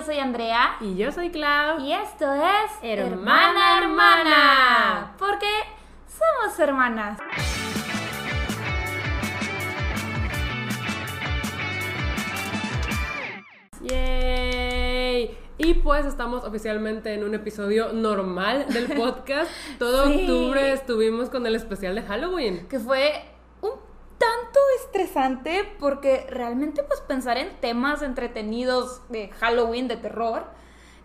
yo soy Andrea. Y yo soy Clau. Y esto es Hermana, Hermana. Porque somos hermanas. ¡Yay! Y pues estamos oficialmente en un episodio normal del podcast. Todo Sí. octubre estuvimos con el especial de Halloween. Que fue estresante porque realmente pues pensar en temas entretenidos de Halloween, de terror,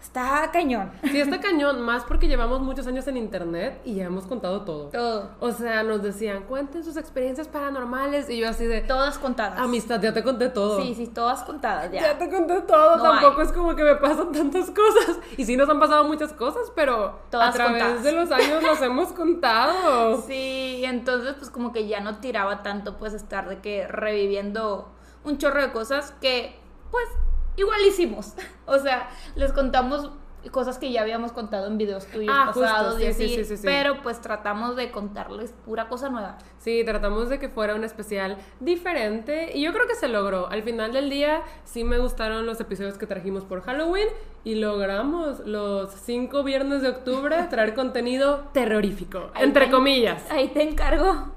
está cañón. Sí, está cañón, más porque llevamos muchos años en internet y ya hemos contado todo. Todo. O sea, nos decían, cuenten sus experiencias paranormales. Y yo así de, Todas contadas. amistad, ya te conté todo. Sí, sí, todas contadas ya. Ya te conté todo, No tampoco hay. es como que me pasan tantas cosas. Y sí nos han pasado muchas cosas, pero Todas a través contadas. de los años las hemos contado. Sí, entonces pues como que ya no tiraba tanto pues estar de que reviviendo un chorro de cosas que pues igual hicimos. O sea, les contamos cosas que ya habíamos contado en videos tuyos Ah, pasados y sí, sí, así, sí, sí, sí. pero pues tratamos de contarles pura cosa nueva. Sí, tratamos de que fuera un especial diferente y yo creo que se logró. Al final del día sí me gustaron los episodios que trajimos por Halloween y logramos los cinco viernes de octubre traer contenido terrorífico, Ahí entre te- comillas. Ahí te encargo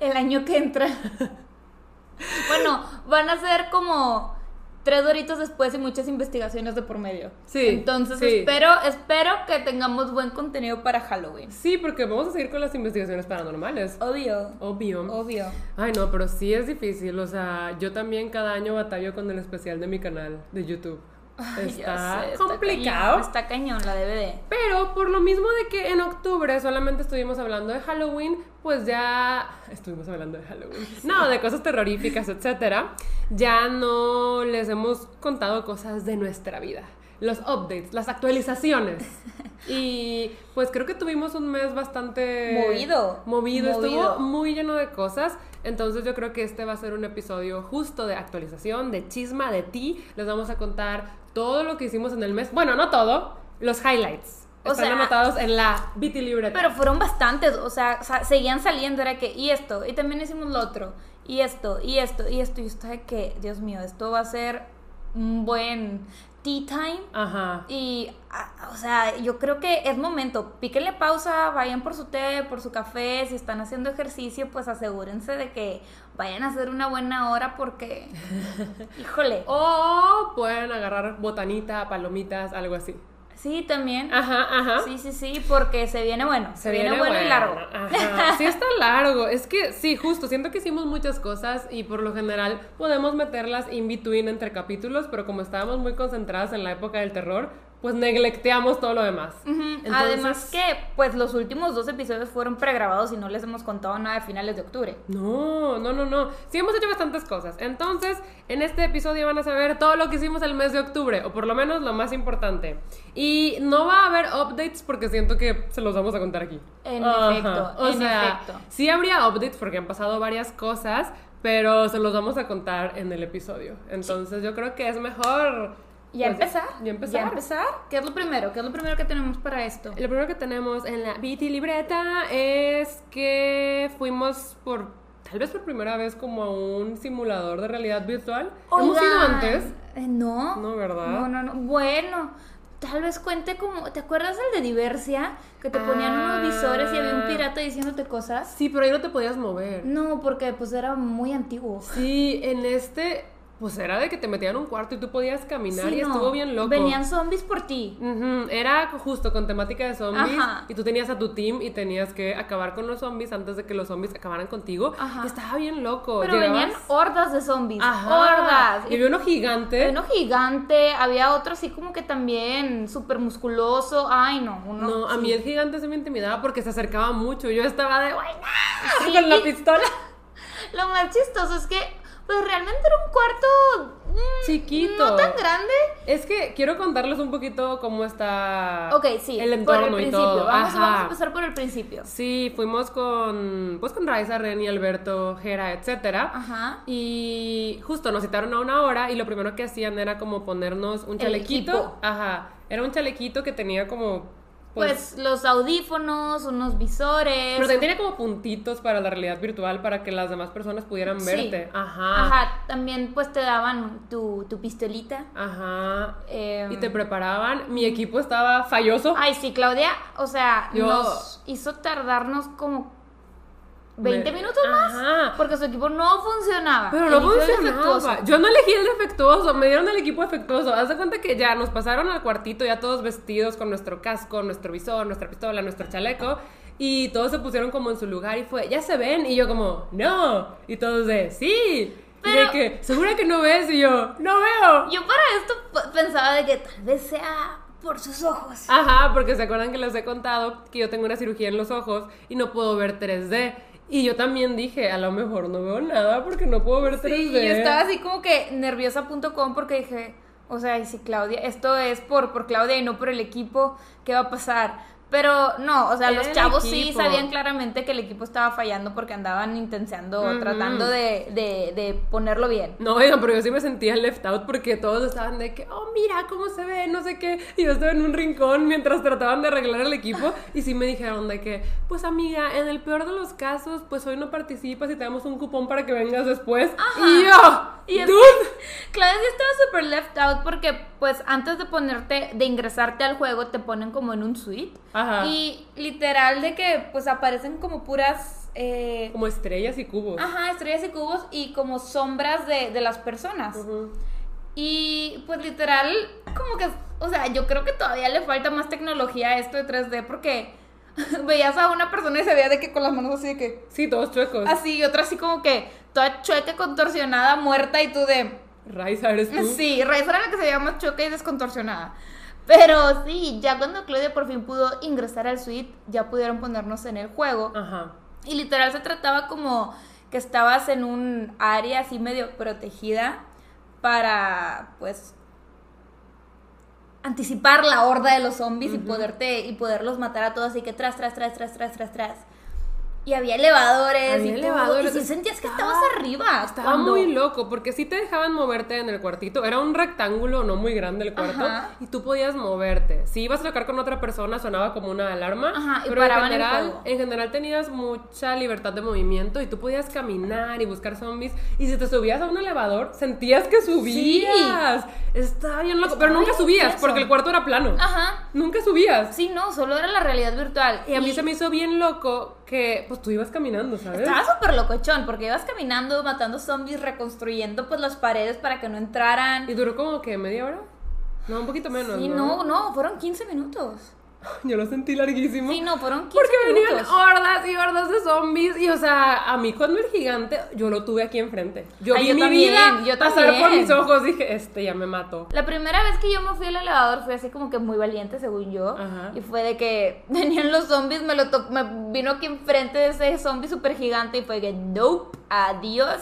el año que entra. bueno, van a ser como tres doritos después y muchas investigaciones de por medio. Sí, Entonces sí. espero, espero que tengamos buen contenido para Halloween. Sí, porque vamos a seguir con las investigaciones paranormales. Obvio. Obvio. Obvio. Ay, no, pero sí es difícil. O sea, yo también cada año batallo con el especial de mi canal de YouTube. Ay, está sé, complicado. cañón, Está cañón la DVD. Pero por lo mismo de que en octubre solamente estuvimos hablando de Halloween, pues ya estuvimos hablando de Halloween. No, de cosas terroríficas, etcétera. Ya no les hemos contado cosas de nuestra vida. Los updates, las actualizaciones. Y pues creo que tuvimos un mes bastante Movido. Movido, Movido. estuvo muy lleno de cosas. Entonces yo creo que este va a ser un episodio justo de actualización, de chisma, de ti. Les vamos a contar todo lo que hicimos en el mes. Bueno, no todo, los highlights. O Están sea- anotados en la BT libreta. Pero fueron bastantes, o sea, seguían saliendo, era que, y esto, y también hicimos lo otro, y esto, y esto, y esto, y esto de que, Dios mío, esto va a ser un buen tea time. Ajá. Y, ah, o sea, yo creo que es momento. Píquenle pausa, vayan por su té, por su café. Si están haciendo ejercicio, pues asegúrense de que vayan a hacer una buena hora porque, híjole. O pueden agarrar botanita, palomitas, algo así. Sí, también. Ajá, ajá. Sí, sí, sí, porque se viene bueno. Se, viene, bueno, y largo. Ajá. Sí está largo. Es que sí, justo. Siento que hicimos muchas cosas y por lo general podemos meterlas in between entre capítulos, pero como estábamos muy concentradas en la época del terror, pues neglecteamos todo lo demás. Entonces- Además que, pues, los últimos dos episodios fueron pregrabados y no les hemos contado nada de finales de octubre. No, no, no, no. Sí hemos hecho bastantes cosas. Entonces, en este episodio van a saber todo lo que hicimos el mes de octubre, o por lo menos lo más importante. Y no va a haber updates porque siento que se los vamos a contar aquí. En Ajá. efecto, O en sea, efecto. sí habría updates porque han pasado varias cosas, pero se los vamos a contar en el episodio. Entonces, yo creo que es mejor ¿Ya pues, empezar? Ya empezar. ¿Ya empezar? ¿Qué es lo primero? ¿Qué es lo primero que tenemos para esto? Lo primero que tenemos en la BT libreta es que fuimos por, tal vez por primera vez, como a un simulador de realidad virtual. Hemos ido antes. eh, no. No, ¿verdad? No, no, no. Bueno, tal vez cuente como. ¿Te acuerdas del de Diversia? Que te ponían Ah. unos visores y había un pirata diciéndote cosas. Sí, pero ahí no te podías mover. No, porque pues era muy antiguo. Sí, en este, pues era de que te metían un cuarto y tú podías caminar Sí, y no. estuvo bien loco. Venían zombies por ti. Era justo con temática de zombies Ajá. y tú tenías a tu team y tenías que acabar con los zombies antes de que los zombies acabaran contigo. Ajá. Estaba bien loco. Pero Llegabas- venían hordas de zombies. Ajá. Hordas. Y había uno gigante. Había uno gigante, había otro así como que también súper musculoso. Ay, no. Uno, No, a mí el gigante se me intimidaba porque se acercaba mucho. Yo estaba de, ¡ay, no! Sí. Con la pistola. Lo más chistoso es que, pues realmente era un cuarto mm, Chiquito. No tan grande. Es que quiero contarles un poquito cómo está Ok, sí. el por el entorno y todo. Vamos, vamos a empezar por el principio. Sí, fuimos con, pues con Raiza, Reni, Alberto, Jera, etcétera. Ajá. Y justo nos citaron a una hora y lo primero que hacían era como ponernos un chalequito. Ajá. Era un chalequito que tenía como pues, los audífonos, unos visores. Pero también tenía como puntitos para la realidad virtual para que las demás personas pudieran Sí. verte. Ajá. Ajá, también pues te daban tu, tu pistolita. Ajá. Em, Y te preparaban. Mi equipo estaba falloso. Ay, sí, Claudia, o sea, Yo- nos hizo tardarnos como 20 Me- minutos más. Ajá. Porque su equipo no funcionaba. Pero no funcionaba. Yo no elegí el defectuoso, me dieron el equipo defectuoso. Haz de cuenta que ya nos pasaron al cuartito, ya todos vestidos con nuestro casco, nuestro visor, nuestra pistola, nuestro chaleco. Y todos se pusieron como en su lugar y fue, ya se ven. Y yo como, no. Y todos de, sí. Y Pero- de que, ¿segura que no ves? Y yo, no veo. Yo para esto pensaba de que tal vez sea por sus ojos. Ajá, porque se acuerdan que les he contado que yo tengo una cirugía en los ojos y no puedo ver 3D. Y yo también dije, a lo mejor no veo nada porque no puedo ver 3D. Sí, yo estaba así como que nerviosa.com porque dije, o sea, y si Claudia, esto es por, por Claudia y no por el equipo, ¿qué va a pasar? Pero no, o sea, los chavos sí sabían claramente que el equipo estaba fallando porque andaban intenseando, Ujú. tratando de, de, de ponerlo bien. No, pero yo sí me sentía left out porque todos estaban de que, oh, mira cómo se ve, no sé qué. Y yo estaba en un rincón mientras trataban de arreglar el equipo. Y sí me dijeron de que, pues amiga, en el peor de los casos, pues hoy no participas y te damos un cupón para que vengas después. Y yo, Y es dude. Claudia sí estaba súper left out porque, pues, antes de ponerte, de ingresarte al juego, te ponen como en un suite. Ajá. Y literal de que, pues, aparecen como puras... eh, Como estrellas y cubos. Ajá, estrellas y cubos y como sombras de, de las personas. Ujú. Y pues literal, como que, o sea, yo creo que todavía le falta más tecnología a esto de 3D porque veías a una persona y se veía de que con las manos así de que, Sí, todos chuecos. así, y otra así como que toda chueca, contorsionada, muerta y tú de, Raiza, eres tú. sí, Raiza era la que se veía más chueca y descontorsionada. Pero sí, ya cuando Claudia por fin pudo ingresar al suite, ya pudieron ponernos en el juego. Ajá. Y literal se trataba como que estabas en un área así medio protegida para, pues, anticipar la horda de los zombies y poderte y poderlos matar a todos así que tras tras tras tras tras tras tras. Y había elevadores Había y todo, elevadores. y sí sentías que Estaba- estabas arriba. Estaba cuando- muy loco porque sí te dejaban moverte en el cuartito. Era un rectángulo no muy grande el cuarto Ajá. y tú podías moverte. Si ibas a tocar con otra persona sonaba como una alarma, Ajá, y pero en general, en general tenías mucha libertad de movimiento y tú podías caminar y buscar zombies y si te subías a un elevador sentías que subías. Estaba bien loco, pero nunca subías porque el cuarto era plano. Ajá. Nunca subías. Sí, no, solo era la realidad virtual. Y a mí se me hizo bien loco que pues tú ibas caminando, ¿sabes? Estaba súper locochón porque ibas caminando, matando zombies, reconstruyendo pues las paredes para que no entraran. Y duró como que media hora. No, un poquito menos. Sí, no, no, fueron 15 minutos. Yo lo sentí larguísimo. Sí, no, fueron 15 Porque venían hordas y hordas de zombies. Y o sea, a mí cuando el gigante, yo lo tuve aquí enfrente. Yo Ay, vi yo mi también, vida yo pasar por mis ojos. Dije, este ya me mató. La primera vez que yo me fui al elevador fue así como que muy valiente, según yo. Ajá. Y fue de que venían los zombies, me lo to- me vino aquí enfrente de ese zombie súper gigante y fue que, nope, adiós.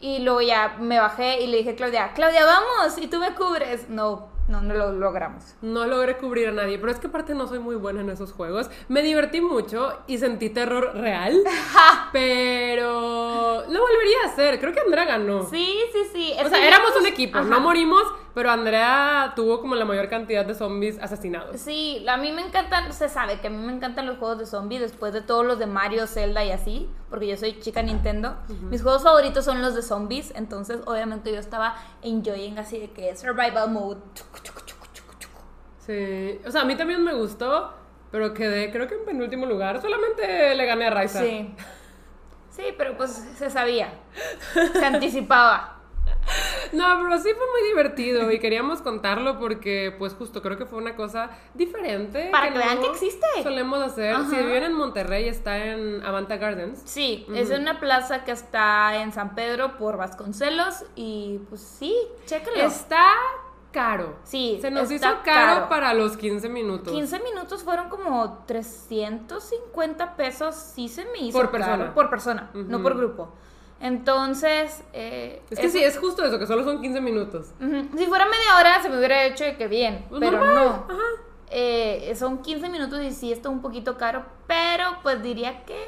Y luego ya me bajé y le dije a Claudia, Claudia, vamos, y tú me cubres. No, no, no lo logramos. No logré cubrir a nadie, pero es que aparte no soy muy buena en esos juegos. Me divertí mucho y sentí terror real, pero lo volvería a hacer. Creo que Andrea ganó. Sí, sí, sí. O sea, éramos un equipo, Ajá. no morimos, pero Andrea tuvo como la mayor cantidad de zombies asesinados. Sí, a mí me encantan, se sabe que a mí me encantan los juegos de zombie después de todos los de Mario, Zelda y así, porque yo soy chica Nintendo. Mis juegos favoritos son los de zombies, entonces obviamente yo estaba enjoying así de que survival mode. Sí, o sea, a mí también me gustó, pero quedé creo que en penúltimo lugar. Solamente le gané a Raiza. Sí. Sí, pero pues se sabía. Se anticipaba. No, pero sí fue muy divertido y queríamos contarlo porque, pues, justo creo que fue una cosa diferente. Para que vean que existe. Solemos hacer. Ajá. Si viven en Monterrey, está en Avanta Gardens. Sí, es una plaza que está en San Pedro por Vasconcelos y pues sí, chécalo. Está caro. Sí, Se nos hizo caro, caro. para los 15 minutos. 15 minutos fueron como 350 pesos, sí se me hizo Por caro. persona. Por persona, no Ujú. por grupo. Entonces, eh, Es que eso- sí, es justo eso, que solo son 15 minutos. Si fuera media hora se me hubiera hecho que bien, Pues pero normal, no. Ajá. Eh, son 15 minutos y sí está un poquito caro, pero pues diría que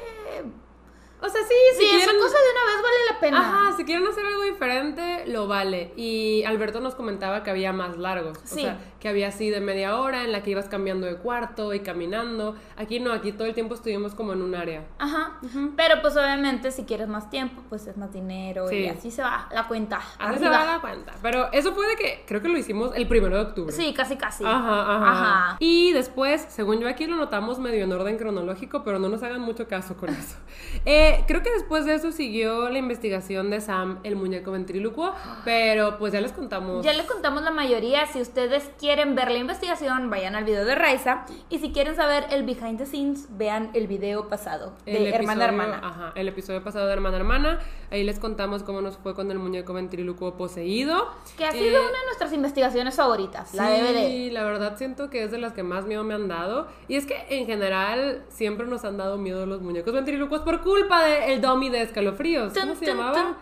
O sea, sí, Sí, si esa quieren... cosa de una vez vale la pena. Ajá, si quieren hacer algo diferente, lo vale. Y Alberto nos comentaba que había más largos. O Sí. sea, que había así de media hora en la que ibas cambiando de cuarto y caminando. Aquí no, aquí todo el tiempo estuvimos como en un área. Ajá. Pero pues obviamente si quieres más tiempo, pues es más dinero Sí. y así se va la cuenta. Ahora se va a dar cuenta. Pero eso fue de que creo que lo hicimos el primero de octubre. Sí, casi casi. Ajá, ajá, Ajá. Y después, según yo aquí lo notamos medio en orden cronológico, pero no nos hagan mucho caso con eso. Eh, creo que después de eso siguió la investigación de Sam, el muñeco ventrílocuo, pero pues ya les contamos. Ya le contamos la mayoría. Si ustedes quieren ver la investigación, vayan al video de Raiza. Y si quieren saber el behind the scenes, vean el video pasado de El Hermana episodio- Hermana. Ajá, el episodio pasado de Hermana Hermana. Ahí les contamos cómo nos fue con el muñeco ventrílocuo poseído. Que ha Eh, sido una de nuestras investigaciones favoritas, la sí, DVD. la verdad siento que es de las que más miedo me han dado. Y es que en general siempre nos han dado miedo los muñecos ventrílocuos por culpa del dummy de escalofríos. ¿Cómo se llamaba?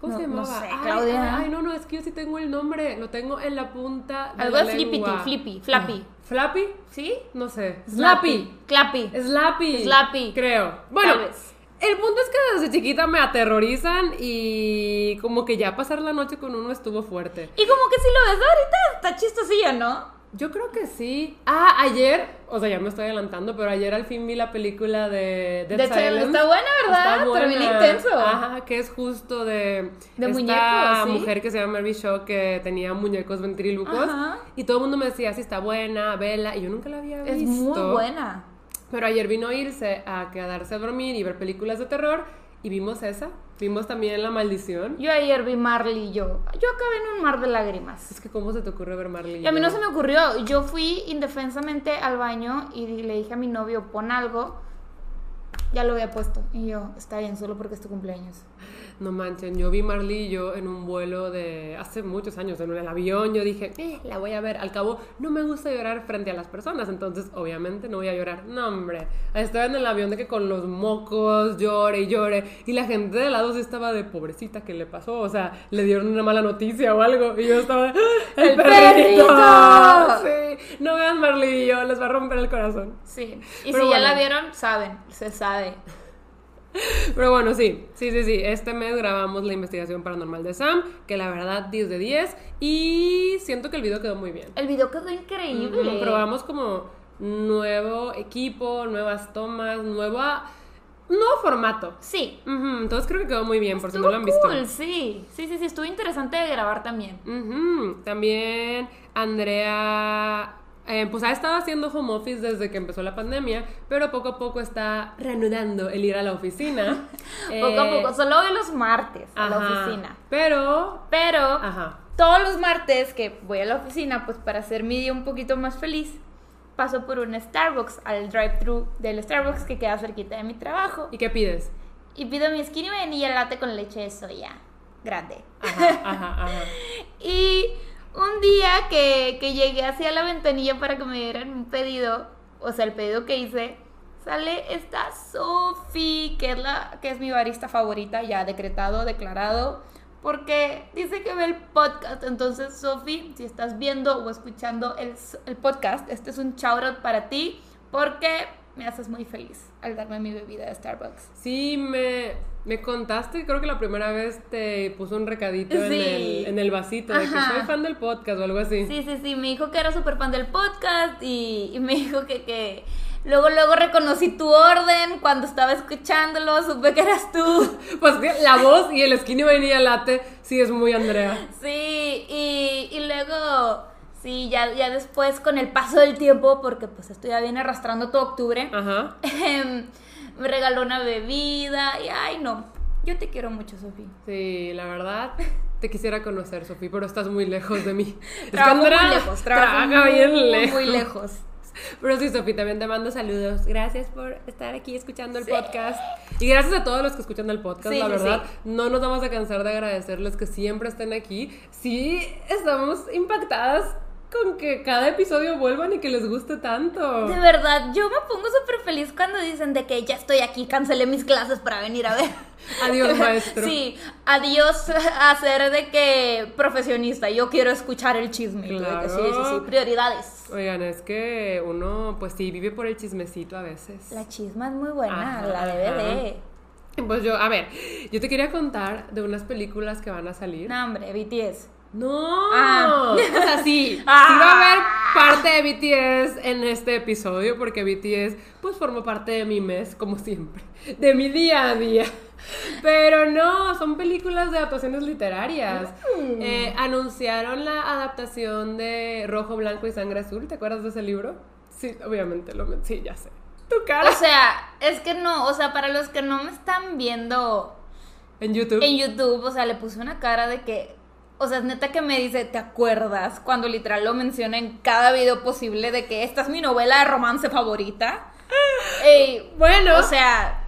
¿Cómo no, se llamaba? No sé, Ay, Claudia. Ay, no, no, es que yo sí tengo el nombre. Lo tengo en la punta de Algo la flippity, flippy, flappy. ¿Flappy? ¿Sí? No sé. Slappy. Clappy. Slappy. Slappy. Creo. Bueno, el punto es que desde chiquita me aterrorizan y como que ya pasar la noche con uno estuvo fuerte. Y como que si lo ves ahorita, está chistosillo, ¿no? Yo creo que sí. Ah, ayer, o sea, ya me estoy adelantando, pero ayer al fin vi la película de Dead De hecho, Silence. está buena, ¿verdad? Está buena. intenso. Ajá, que es justo de, De esta muñecos, ¿sí? mujer que se llama Mary Shaw que tenía muñecos ventrílocos. Ajá. Y todo el mundo me decía, sí está buena, vela. Y yo nunca la había visto. Es muy buena. Pero ayer vino a irse a quedarse a dormir y ver películas de terror. Y vimos esa. Vimos también La Maldición. Yo ayer vi Marley y yo. Yo acabé en un mar de lágrimas. Es que, ¿cómo se te ocurre ver Marley? Y a mí yo? no se me ocurrió. Yo fui indefensamente al baño y le dije a mi novio, pon algo. Ya lo había puesto. Y yo, está bien, solo porque es tu cumpleaños. No manchen, yo vi Marley y yo en un vuelo de hace muchos años, en el avión, yo dije, eh, la voy a ver. Al cabo, no me gusta llorar frente a las personas, entonces obviamente no voy a llorar. No, hombre, estaba en el avión de que con los mocos llore y llore, y la gente de lado sí estaba de pobrecita, ¿qué le pasó? O sea, le dieron una mala noticia o algo, y yo estaba, ¡Ah, ¡el, ¡El perrito! perrito! Sí, no vean Marley y yo, les va a romper el corazón. Sí. Y Pero si ya la vieron, saben, se sabe. Pero bueno, sí, sí, sí, sí. Este mes grabamos la investigación paranormal de Sam, que la verdad 10 de 10. Y siento que el video quedó muy bien. El video quedó increíble. Ujú, Probamos como nuevo equipo, nuevas tomas, nueva, nuevo formato. Sí. Entonces creo que quedó muy bien, por si no lo han visto. cool, sí. Sí, sí, sí, estuvo interesante de grabar también. También Andrea, eh, pues ha estado haciendo home office desde que empezó la pandemia, pero poco a poco está reanudando el ir a la oficina. Poco a Eh, poco, solo voy los martes a la oficina. Pero, Pero ajá, todos los martes que voy a la oficina, pues para hacer mi día un poquito más feliz, paso por un Starbucks, al drive-thru del Starbucks que queda cerquita de mi trabajo. ¿y qué pides? Y pido mi skinny vainilla latte con leche de soya. Grande. Ajá, ajá, ajá. Y un día que, que llegué hacia la ventanilla para que me dieran un pedido, o sea, el pedido que hice, sale esta Sophie, que es, la, que es mi barista favorita, ya decretado, declarado, porque dice que ve el podcast. Entonces, Sophie, si estás viendo o escuchando el, el podcast, este es un shout out para ti, porque me haces muy feliz al darme mi bebida de Starbucks. Sí, me, me contaste, creo que la primera vez te puso un recadito en, el, en el vasito de que soy fan del podcast o algo así. Sí, sí, sí, me dijo que era súper fan del podcast y, y me dijo que, que luego, luego reconocí tu orden cuando estaba escuchándolo, supe que eras tú. Pues que la voz y el skinny vainilla latte sí es muy Andrea. Sí, y, y luego, sí, ya, ya después con el paso del tiempo, porque pues esto ya viene arrastrando todo octubre, Ajá. em, me regaló una bebida y ay no, yo te quiero mucho, Sofía. Sí, la verdad, te quisiera conocer, Sofía, pero estás muy lejos de mí. Trabajo muy lejos, trabajo trabaja bien lejos. muy lejos. Pero sí, Sofía, también te mando saludos. Gracias por estar aquí escuchando el Sí. podcast. Y gracias a todos los que escuchan el podcast, Sí, la verdad. sí. No nos vamos a cansar de agradecerles que siempre estén aquí. Sí, estamos impactadas con que cada episodio vuelvan y que les guste tanto. De verdad, yo me pongo súper feliz cuando dicen de que ya estoy aquí, cancelé mis clases para venir a ver. Adiós, maestro. Sí, adiós a ser de que profesionista, yo quiero escuchar el chisme. que sí, sí, sí, Claro. prioridades. Oigan, es que uno, pues sí, vive por el chismecito a veces. La chisma es muy buena, Ajá, la ajá. DVD. Pues yo, a ver, yo te quería contar de unas películas que van a salir. No, hombre, BTS. No, Ah. o sea, sí, Ah. sí va a haber parte de BTS en este episodio porque BTS pues formó parte de mi mes, como siempre, de mi día a día. Pero no, son películas de adaptaciones literarias. Mm. Eh, anunciaron la adaptación de Rojo, Blanco y Sangre Azul, ¿te acuerdas de ese libro? Sí, obviamente, lo sí, ya sé. Tu cara O sea, es que no, o sea, para los que no me están viendo en YouTube. en YouTube, o sea, le puse una cara de que, o sea, es neta que me dice, ¿te acuerdas? Cuando literal lo menciona en cada video posible de que esta es mi novela de romance favorita. Ey, Bueno. o sea,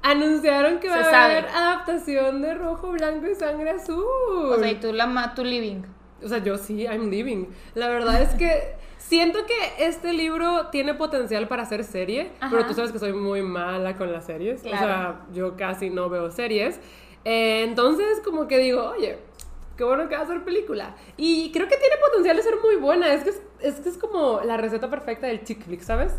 Anunciaron que va a haber adaptación de Rojo, Blanco y Sangre Azul. o sea, y tú la tu living. O sea, yo sí, I'm living. La verdad es que siento que este libro tiene potencial para hacer serie, Ajá. pero tú sabes que soy muy mala con las series. O sea, yo casi no veo series. Eh, entonces, como que digo, oye, qué bueno que va a ser película. Y creo que tiene potencial de ser muy buena. Es que es, es, que es como la receta perfecta del chick flick, ¿sabes?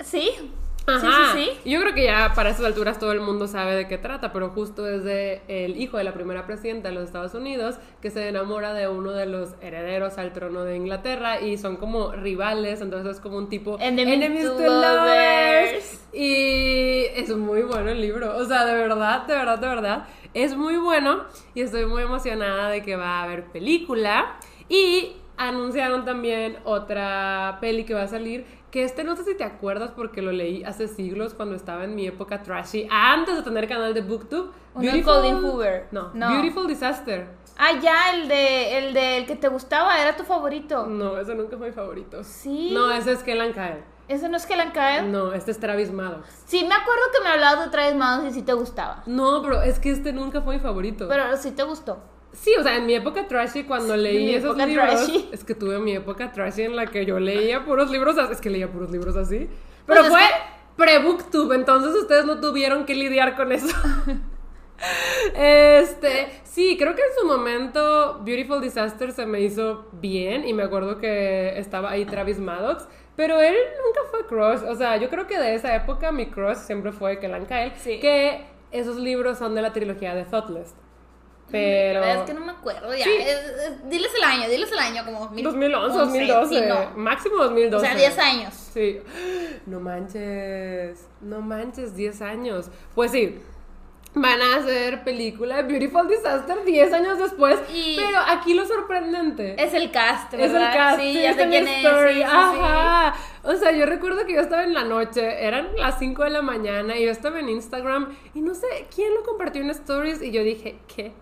Sí, Ajá. sí, sí, sí. Yo creo que ya para esas alturas todo el mundo sabe de qué trata, pero justo desde el hijo de la primera presidenta de los Estados Unidos que se enamora de uno de los herederos al trono de Inglaterra y son como rivales, entonces es como un tipo Enemies to lovers. Y es muy bueno el libro, o sea, de verdad, de verdad, de verdad, es muy bueno y estoy muy emocionada de que va a haber película y anunciaron también otra peli que va a salir que este no sé si te acuerdas porque lo leí hace siglos cuando estaba en mi época trashy, antes de tener canal de BookTube. De Colin Hoover. No, No. Beautiful Disaster. Ah, ya, el de, el de el que te gustaba, era tu favorito. No, ese nunca fue mi favorito. Sí. No, ese es Kellan Kyle. ¿Ese no es la cae? No, este es Travis Maddox. Sí, me acuerdo que me hablabas de Travis Maddox y sí te gustaba. No, pero es que este nunca fue mi favorito. Pero sí te gustó. Sí, o sea, en mi época trashy, cuando leí esos libros, trashy. es que tuve mi época trashy en la que yo leía puros libros, es que leía puros libros así. Pero Pues es fue pre-booktube, entonces ustedes no tuvieron que lidiar con eso. Este, sí, creo que en su momento Beautiful Disaster se me hizo bien y me acuerdo que estaba ahí Travis Maddox, pero él nunca fue crush, o sea, yo creo que de esa época mi crush siempre fue Kellan Kyle, Sí. que esos libros son de la trilogía de Thoughtless. Pero Es que no me acuerdo ya. Sí. Es- es- diles el año, diles el año, como 2011, 11, 2012, sí, no. máximo 2012. O sea, 10 años. Sí. No manches, no manches, 10 años. Pues sí, van a hacer película de Beautiful Disaster 10 años después. Y- Pero aquí lo sorprendente Es el cast, es el cast. Sí, sí, ya sé quién es. story. sí, sí, sí. Ajá. O sea, yo recuerdo que yo estaba en la noche, eran las 5 de la mañana y yo estaba en Instagram y no sé quién lo compartió en stories y yo dije, ¿qué?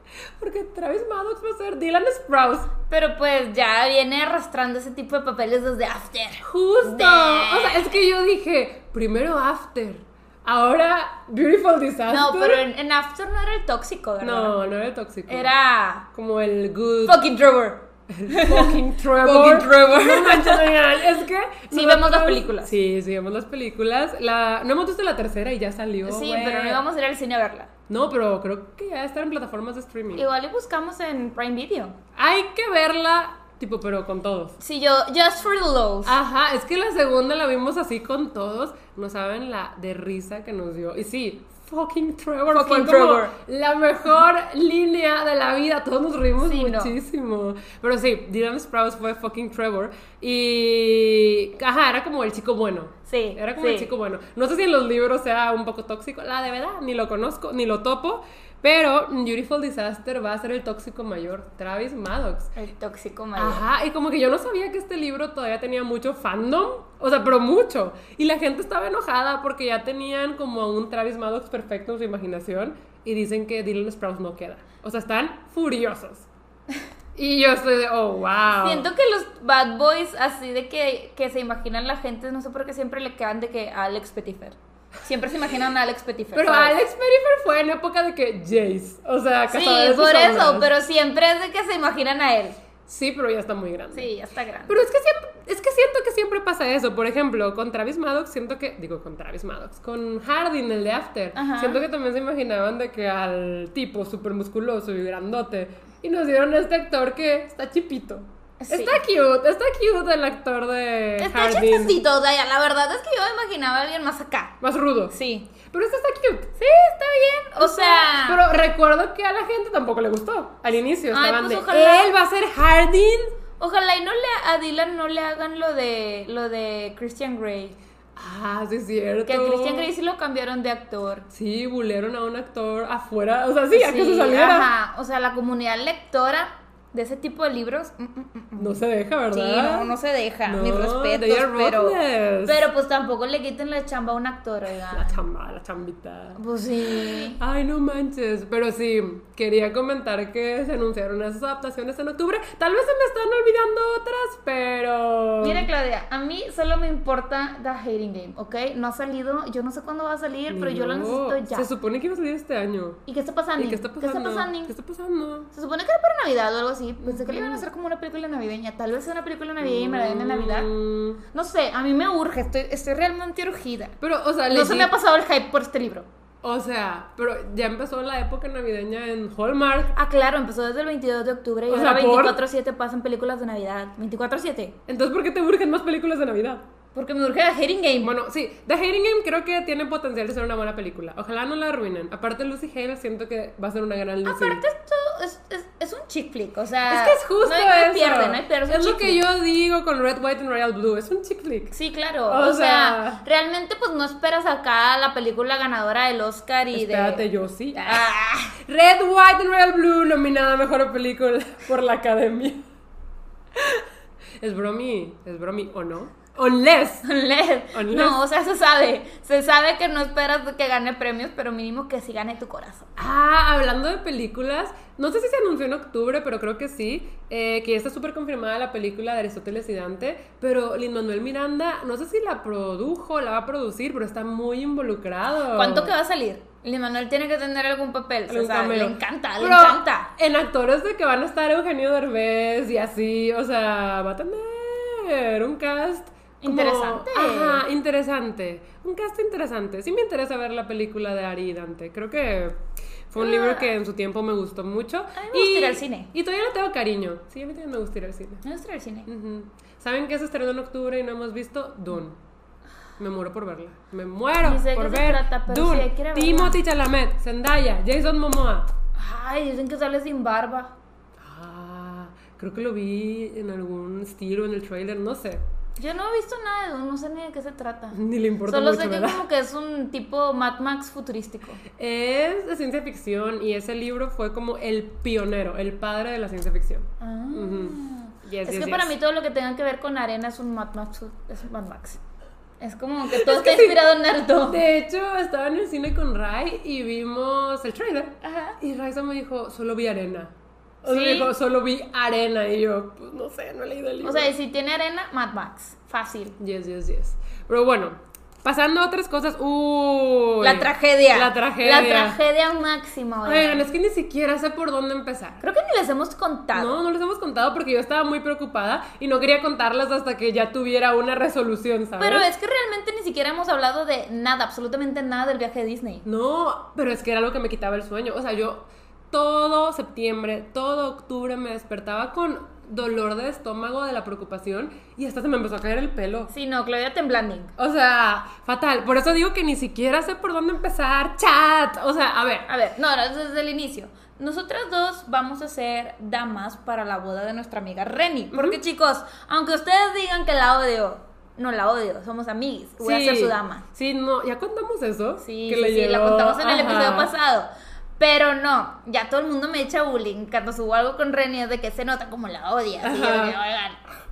Porque Travis Maddox va a ser Dylan Sprouse. Pero pues ya viene arrastrando ese tipo de papeles desde After. Justo. De- O sea, es que yo dije, primero After, ahora Beautiful Disaster. No, pero en, en After no era el tóxico, ¿verdad? No, no era el tóxico. Era como el good. fucking Trevor. fucking Trevor. Fucking Trevor. No manches, oigan, es que. Sí, nosotros- vemos las películas. Sí, sí, vemos las películas. La... No hemos visto la tercera y ya salió. sí, pero no íbamos a ir al cine a verla. No, pero creo que ya está en plataformas de streaming. Igual y buscamos en Prime Video. Hay que verla, tipo, pero con todos. Sí, yo, just for the lows. Ajá, es que la segunda la vimos así con todos. No saben la de risa que nos dio. Y sí, fucking Trevor. Fucking fue como Trevor. La mejor línea de la vida. Todos nos reímos Sí, no. muchísimo. Pero sí, Dylan Sprouse fue fucking Trevor. Y. Ajá, era como el chico bueno. Sí, Era como sí. el chico bueno. No sé si en los libros sea un poco tóxico. La de verdad, ni lo conozco, ni lo topo. Pero Beautiful Disaster va a ser el tóxico mayor, Travis Maddox. El tóxico mayor. Ajá, y como que yo no sabía que este libro todavía tenía mucho fandom, o sea, pero mucho. Y la gente estaba enojada porque ya tenían como un Travis Maddox perfecto en su imaginación y dicen que Dylan Sprouse no queda. O sea, están furiosos. Y yo estoy de, oh, wow. Siento que los bad boys, así de que, que se imaginan la gente, no sé por qué siempre le quedan de que Alex Petifer. Siempre se imaginan a Alex Petifer. Pero ¿sabes? Alex Perifer fue en época de que Jace, o sea, Sí, por eso, sombras. pero siempre es de que se imaginan a él. Sí, pero ya está muy grande. Sí, ya está grande. Pero es que siempre, es que siento que siempre pasa eso. Por ejemplo, con Travis Maddox, siento que, digo con Travis Maddox, con Hardin, el de After, Ajá. siento que también se imaginaban de que al tipo súper musculoso y grandote, y nos dieron a este actor que está chipito. Sí. Está cute, está cute el actor de Está chistosito, o sea, la verdad es que yo me imaginaba a alguien más acá. Más rudo. Sí. Pero este está cute. Sí, está bien. O sea, Pero recuerdo que a la gente tampoco le gustó. Al inicio estaban pues de. ojalá. Él va a ser Hardin. ojalá y no le a Dylan no le hagan lo de lo de Christian Grey. Ah, sí, es cierto. Que a Christian Grey sí lo cambiaron de actor. Sí, bulearon a un actor afuera. O sea, sí, a que se saliera. Ajá. O sea, la comunidad lectora de ese tipo de libros. mm, mm, mm. No se deja, ¿verdad? Sí, no, no se deja. No, Mis respetos, pero. Pero pues tampoco le quiten la chamba a un actor, oigan. La chamba, la chambita. Pues sí. Ay, no manches. Pero sí, quería comentar que se anunciaron esas adaptaciones en octubre. Tal vez se me están olvidando otras, pero. Mira, Claudia, a mí solo me importa The Hating Game, ¿ok? No ha salido, yo no sé cuándo va a salir, pero yo lo necesito ya. Se supone que iba a salir este año. ¿Y qué está pasando? ¿Y qué está pasando? ¿Qué está pasando? ¿Qué está pasando? Se supone que era para Navidad o algo así. Pensé que le iban a hacer como una película navideña. Tal vez sea una película navideña y me la den en Navidad. Mm, No sé, a mí me urge, estoy, estoy realmente urgida. Pero, o sea, No se me ha pasado el hype por este libro. O sea, pero ya empezó la época navideña en Hallmark. Ah, claro, empezó desde el 22 de octubre y O ahora sea, ¿por? 24-7 pasan películas de Navidad. 24-7. Entonces, ¿por qué te urgen más películas de Navidad? Porque me urge The Hating Game. Bueno, sí, The Hating Game creo que tiene potencial de ser una buena película. Ojalá no la arruinen. Aparte, Lucy Hale siento que va a ser una gran Lucy. Aparte, esto es, es, es un chick flick, o sea. es que es justo no hay, no pierde, no hay pierde. Es, lo que flick. yo digo con Red, White and Royal Blue. Es un chick flick. Sí, claro. O O, sea, sea- realmente, pues no esperas acá la película ganadora del Oscar y Espérate, de. yo sí. Ah, Red, White and Royal Blue nominada a mejor película por la academia. Es bromi, es bromi, ¿o no? Unless. LED. Unless- No, o sea, se sabe. Se sabe que no esperas que gane premios, pero mínimo que sí gane tu corazón. Ah, hablando de películas, no sé si se anunció en octubre, pero creo que sí, eh, que ya está súper confirmada la película de Aristóteles y Dante, pero Lin Manuel Miranda, no sé si la produjo, la va a producir, pero está muy involucrado. ¿Cuánto que va a salir? Lin Manuel tiene que tener algún papel. O sea, le encanta, le Pero encanta. En actores de que van a estar Eugenio Derbez y así, o sea, va a tener un cast. Como- Interesante. Ajá, interesante. Un cast interesante. Sí me interesa ver la película de Ari y Dante. Creo que fue un Ah. libro que en su tiempo me gustó mucho. A mí me gusta ir al cine. Y todavía le tengo cariño. Sí, a mí también me gusta ir al cine. Me gusta ir al cine. Ujú. ¿Saben qué se estrenó en octubre y no hemos visto? Dune. Me muero por verla. Me muero sé por ver trata, Dune. verla. Timothy Chalamet, Zendaya, Jason Momoa. Ay, dicen que sale sin barba. Ah, creo que lo vi en algún estilo en el trailer, no sé. Yo no he visto nada de Dune, no sé ni de qué se trata. Ni le importa Solo mucho, sé que ¿verdad? como que es un tipo Mad Max futurístico. Es de ciencia ficción y ese libro fue como el pionero, el padre de la ciencia ficción. Ah. Yes, es yes, que para mí todo lo que tenga que ver con arena es un Mad Max. Es un Mad Max. Es como que todo que está sí. inspirado en Naruto. De hecho, estaba en el cine con Rai y vimos el trailer. Ajá. Y Raisa me dijo, solo vi arena. O sea, ¿Sí? me dijo, solo vi arena. Y yo, pues no sé, no he leído el libro. O sea, y si tiene arena, Mad Max. Fácil. Yes, yes, yes. Pero bueno, pasando a otras cosas. Uy. La tragedia. La tragedia. La tragedia máxima. Oigan, es que ni siquiera sé por dónde empezar. Creo que ni les hemos contado. No, no les hemos contado porque yo estaba muy preocupada y no quería contarlas hasta que ya tuviera una resolución, ¿sabes? Pero es que realmente ni siquiera hemos hablado de nada, absolutamente nada del viaje de Disney. No, pero es que era lo que me quitaba el sueño. O sea, yo todo septiembre, todo octubre me despertaba con dolor de estómago de la preocupación y hasta se me empezó a caer el pelo. Sí, no, Claudia temblando. O sea, fatal. Por eso digo que ni siquiera sé por dónde empezar. Chat. O sea, a ver. A ver, no, ahora desde el inicio. Nosotras dos vamos a ser damas para la boda de nuestra amiga Reni. Porque, chicos, aunque ustedes digan que la odio, no la odio, somos amiguis. Voy a ser su dama. Sí, no, ya contamos eso. Sí, que sí, le sí, la contamos en el Ajá. episodio pasado. Pero no, ya todo el mundo me echa bullying cuando subo algo con Reni es de que se nota como la oigan,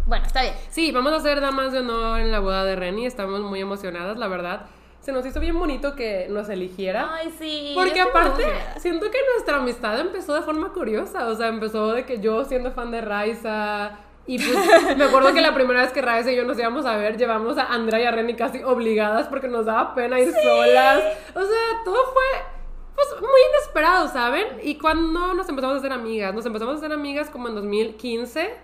bueno, está bien. Sí, vamos a ser damas de honor en la boda de Reni. Estamos muy emocionadas, la verdad. Se nos hizo bien bonito que nos eligiera. Ay, sí. Porque aparte, siento que nuestra amistad empezó de forma curiosa. O sea, empezó de que yo siendo fan de Raiza. Y pues me acuerdo que la primera vez que Raiza y yo nos íbamos a ver, llevamos a Andrea y a Reni casi obligadas porque nos daba pena ir solas. O sea, todo fue pues muy inesperado, ¿saben? Y cuando nos empezamos a hacer amigas, nos empezamos a hacer amigas como en 2015.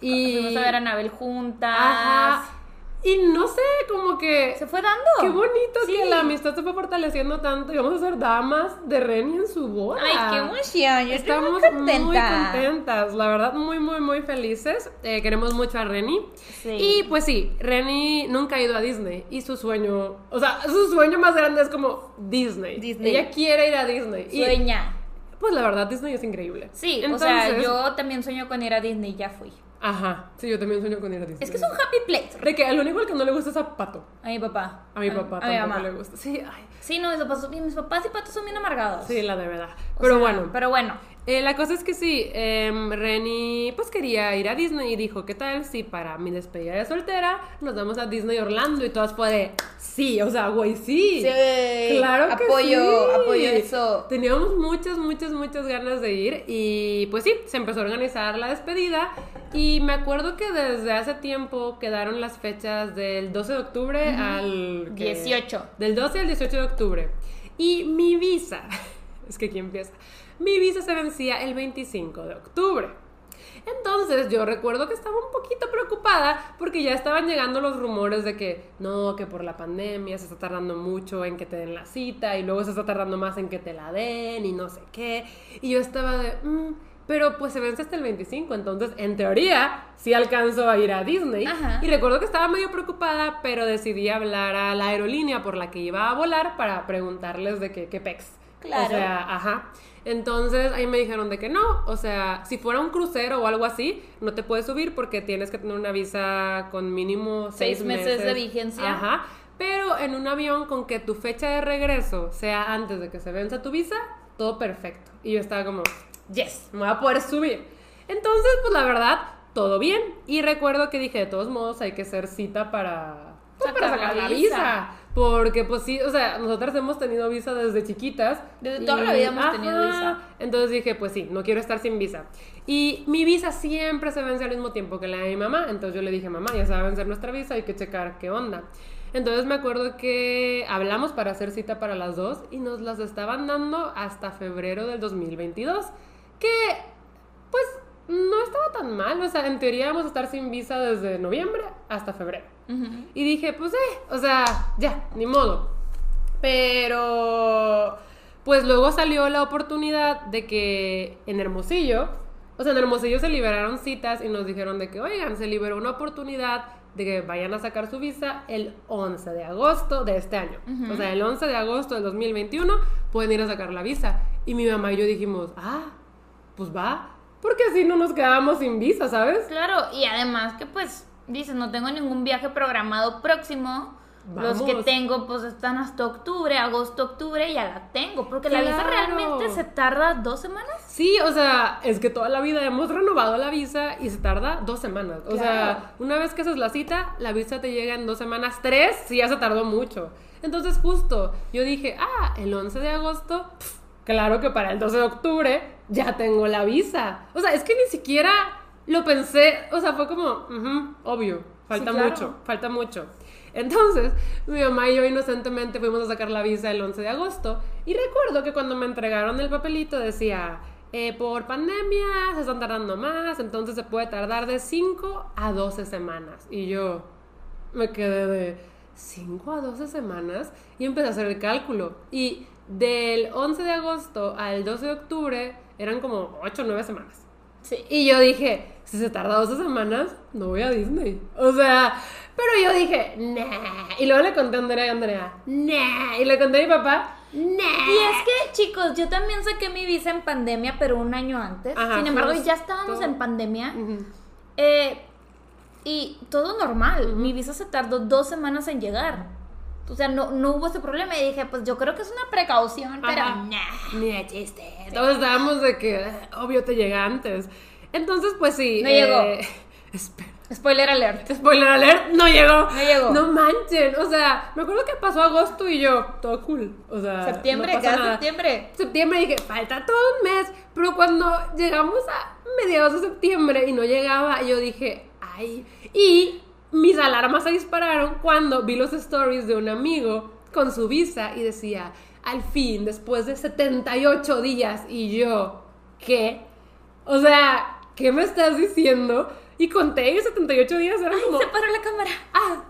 Y Fuimos a ver a Anabel juntas. Ajá. Y no sé, como que... Se fue dando. Qué bonito Sí. que la amistad se fue fortaleciendo tanto y vamos a ser damas de Reni en su boda. Ay, qué emoción. Yo Estamos muy muy contenta. contentas, la verdad, muy, muy, muy felices. Eh, queremos mucho a Reni. Sí. Y pues sí, Reni nunca ha ido a Disney y su sueño, o sea, su sueño más grande es como Disney. Disney. Ella quiere ir a Disney. Y, Sueña. pues la verdad, Disney es increíble. Sí, Entonces, o sea, yo también sueño con ir a Disney, ya fui. Ajá, sí, yo también sueño con ir a Disney. Es que es un happy place. De que el único al que no le gusta es a Pato. A mi papá. A mi papá a mi tampoco mamá. le gusta. Sí, ay, Sí, no, mis papás, mis papás y patos son bien amargados. sí, la de verdad. O Pero sea, bueno, Pero bueno. Eh, la cosa es que sí, em, Reni pues quería ir a Disney y dijo, ¿qué tal si para mi despedida de soltera nos vamos a Disney Orlando? Y todas fue de, sí, o sea, güey, sí. Sí, Claro que apoyo, sí. apoyo eso. Teníamos muchas, muchas, muchas ganas de ir y pues sí, se empezó a organizar la despedida y me acuerdo que desde hace tiempo quedaron las fechas del 12 de octubre al... ¿qué? 18. Del 12 al 18 de octubre. Y mi visa, es que aquí empieza, mi visa se vencía el 25 de octubre. Entonces yo recuerdo que estaba un poquito preocupada porque ya estaban llegando los rumores de que no, que por la pandemia se está tardando mucho en que te den la cita y luego se está tardando más en que te la den y no sé qué. Y yo estaba de, "Mm, pero pues se vence hasta el 25, entonces en teoría sí alcanzo a ir a Disney. Ajá. Y recuerdo que estaba medio preocupada, pero decidí hablar a la aerolínea por la que iba a volar para preguntarles de qué, qué pex. Claro. O sea, ajá. Entonces ahí me dijeron de que no, o sea, si fuera un crucero o algo así, no te puedes subir porque tienes que tener una visa con mínimo seis, Seis meses de vigencia. Ajá. Pero en un avión con que tu fecha de regreso sea antes de que se venza tu visa, todo perfecto. Y yo estaba como, yes, me voy a poder subir. Entonces, pues la verdad, todo bien. Y recuerdo que dije, de todos modos, hay que hacer cita para, pues, para Sacar sacar la visa. visa. Porque, pues sí, o sea, nosotras hemos tenido visa desde chiquitas. Desde toda la vida hemos tenido visa. Entonces dije, pues sí, no quiero estar sin visa. Y mi visa siempre se vence al mismo tiempo que la de mi mamá. Entonces yo le dije, mamá, ya se va a vencer nuestra visa, hay que checar qué onda. Entonces me acuerdo que hablamos para hacer cita para las dos y nos las estaban dando hasta febrero del 2022. Que, pues, no estaba tan mal. O sea, en teoría vamos a estar sin visa desde noviembre hasta febrero. Y dije, pues eh, o sea, ya, ni modo. Pero, pues luego salió la oportunidad de que en Hermosillo, o sea, en Hermosillo se liberaron citas y nos dijeron de que, oigan, se liberó una oportunidad de que vayan a sacar su visa el 11 de agosto de este año. O sea, el 11 de agosto del 2021 pueden ir a sacar la visa. Y mi mamá y yo dijimos, ah, pues va, porque así no nos quedábamos sin visa, ¿sabes? Claro, y además que pues, dices, no tengo ningún viaje programado próximo. Los que tengo pues están hasta octubre, agosto, octubre, ya la tengo. Porque la visa realmente se tarda dos semanas. Sí, o sea, es que toda la vida hemos renovado la visa y se tarda dos semanas. O Claro. sea, una vez que haces la cita, la visa te llega en dos semanas, tres, sí, ya se tardó mucho. Entonces, justo, yo dije, ah, el 11 de agosto, pf, claro que para el 12 de octubre ya tengo la visa. O sea, es que ni siquiera lo pensé, o sea, fue como, obvio, falta Sí, claro. mucho, falta mucho. Entonces, mi mamá y yo inocentemente fuimos a sacar la visa el 11 de agosto y recuerdo que cuando me entregaron el papelito decía, eh, por pandemia se están tardando más, entonces se puede tardar de 5 a 12 semanas. Y yo me quedé de 5 a 12 semanas y empecé a hacer el cálculo. Y del 11 de agosto al 12 de octubre eran como 8 o 9 semanas. Sí. Y yo dije, si se tarda 12 semanas, no voy a Disney. O sea, pero yo dije, nah. Y luego le conté a Andrea y Andrea, nah. Y le conté a mi papá, nah. Y es que, chicos, yo también saqué mi visa en pandemia, pero un año antes. Ajá, Sin embargo, ya estábamos en pandemia. Eh, y todo normal. Mi visa se tardó dos semanas en llegar. O sea, no, no hubo ese problema. Y dije, pues yo creo que es una precaución, pero Ajá. nah. Ni de chiste. Todos estábamos de que, eh, obvio, te llega antes. Entonces, pues sí. No llegó. Espera. Spoiler alert. Spoiler alert, no llegó. No llegó. No manchen. O sea, me acuerdo que pasó agosto y yo, todo cool. O sea, Septiembre, no pasa nada. septiembre. septiembre dije, falta todo un mes. Pero cuando llegamos a mediados de septiembre y no llegaba, yo dije, ay. Y mis alarmas se dispararon cuando vi los stories de un amigo con su visa y decía, al fin, después de 78 días. Y yo, ¿qué? O sea, ¿qué me estás diciendo? Y conté y 78 días eran como, Se paró la cámara. ah,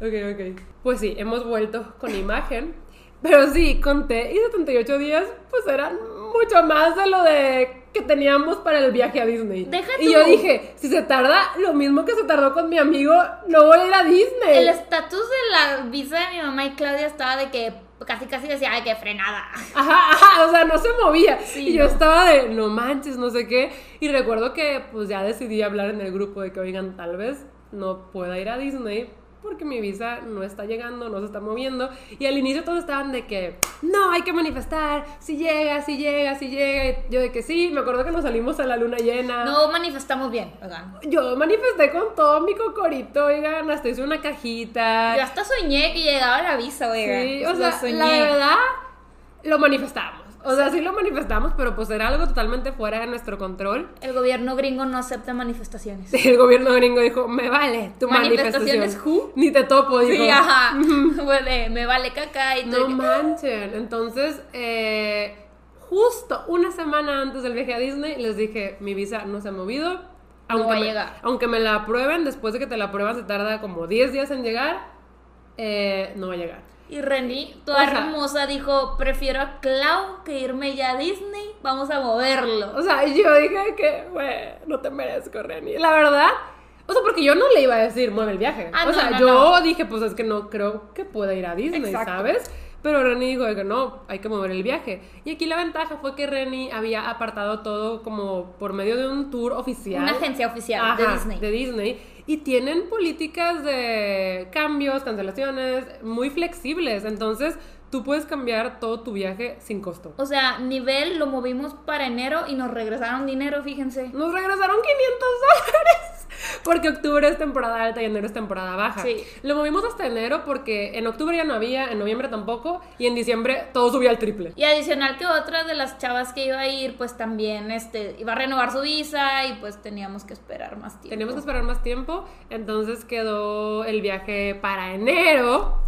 Ok, ok. Pues sí, hemos vuelto con imagen. Pero sí, conté y 78 días, pues eran mucho más de lo de que teníamos para el viaje a Disney. Deja y tú. yo dije, si se tarda lo mismo que se tardó con mi amigo, no voy a ir a Disney. El estatus de la visa de mi mamá y Claudia estaba de que casi casi decía de que frenada. Ajá, ajá, o sea, no se movía. Sí, y yo no. estaba de, no manches, no sé qué. Y recuerdo que pues ya decidí hablar en el grupo de que, oigan, tal vez no pueda ir a Disney porque mi visa no está llegando, no se está moviendo. Y al inicio todos estaban de que, no, hay que manifestar, si llega, si llega, si llega. Y yo de que sí, me acuerdo que nos salimos a la luna llena. No manifestamos bien, oigan. Yo manifesté con todo mi cocorito, oigan, hasta hice una cajita. Yo hasta soñé que llegaba la visa, oigan. Sí, o sea, soñé. la verdad, lo manifestamos. O sea, sí lo manifestamos, pero pues era algo totalmente fuera de nuestro control. El gobierno gringo no acepta manifestaciones. El gobierno gringo dijo, me vale tu manifestación. ¿Manifestaciones who? Ni te topo, dijo. Sí, ajá. Me vale caca y No todo. manchen. Entonces, eh, justo una semana antes del viaje a Disney, les dije, mi visa no se ha movido. Aunque, va a me, llegar. aunque me la aprueben, después de que te la aprueban se tarda como 10 días en llegar, eh, no va a llegar. Y Reni, toda hermosa, dijo, prefiero a Clau que irme ya a Disney, vamos a moverlo. O sea, yo dije que, güey, no te merezco, Reni. La verdad, o sea, porque yo no le iba a decir, mueve el viaje. Ah, o no, sea, no, yo no. dije, pues es que no creo que pueda ir a Disney, Exacto. ¿sabes? Pero Reni dijo que no, hay que mover el viaje. Y aquí la ventaja fue que Reni había apartado todo como por medio de un tour oficial. Una agencia oficial de Disney. de Disney. Y tienen políticas de cambios, cancelaciones muy flexibles. Entonces, tú puedes cambiar todo tu viaje sin costo. O sea, nivel lo movimos para enero y nos regresaron dinero, fíjense. Nos regresaron 500 dólares. Porque octubre es temporada alta y enero es temporada baja. Sí. Lo movimos hasta enero porque en octubre ya no había, en noviembre tampoco, y en diciembre todo subía al triple. Y adicional que otra de las chavas que iba a ir, pues también este, iba a renovar su visa y pues teníamos que esperar más tiempo. Teníamos que esperar más tiempo, entonces quedó el viaje para enero.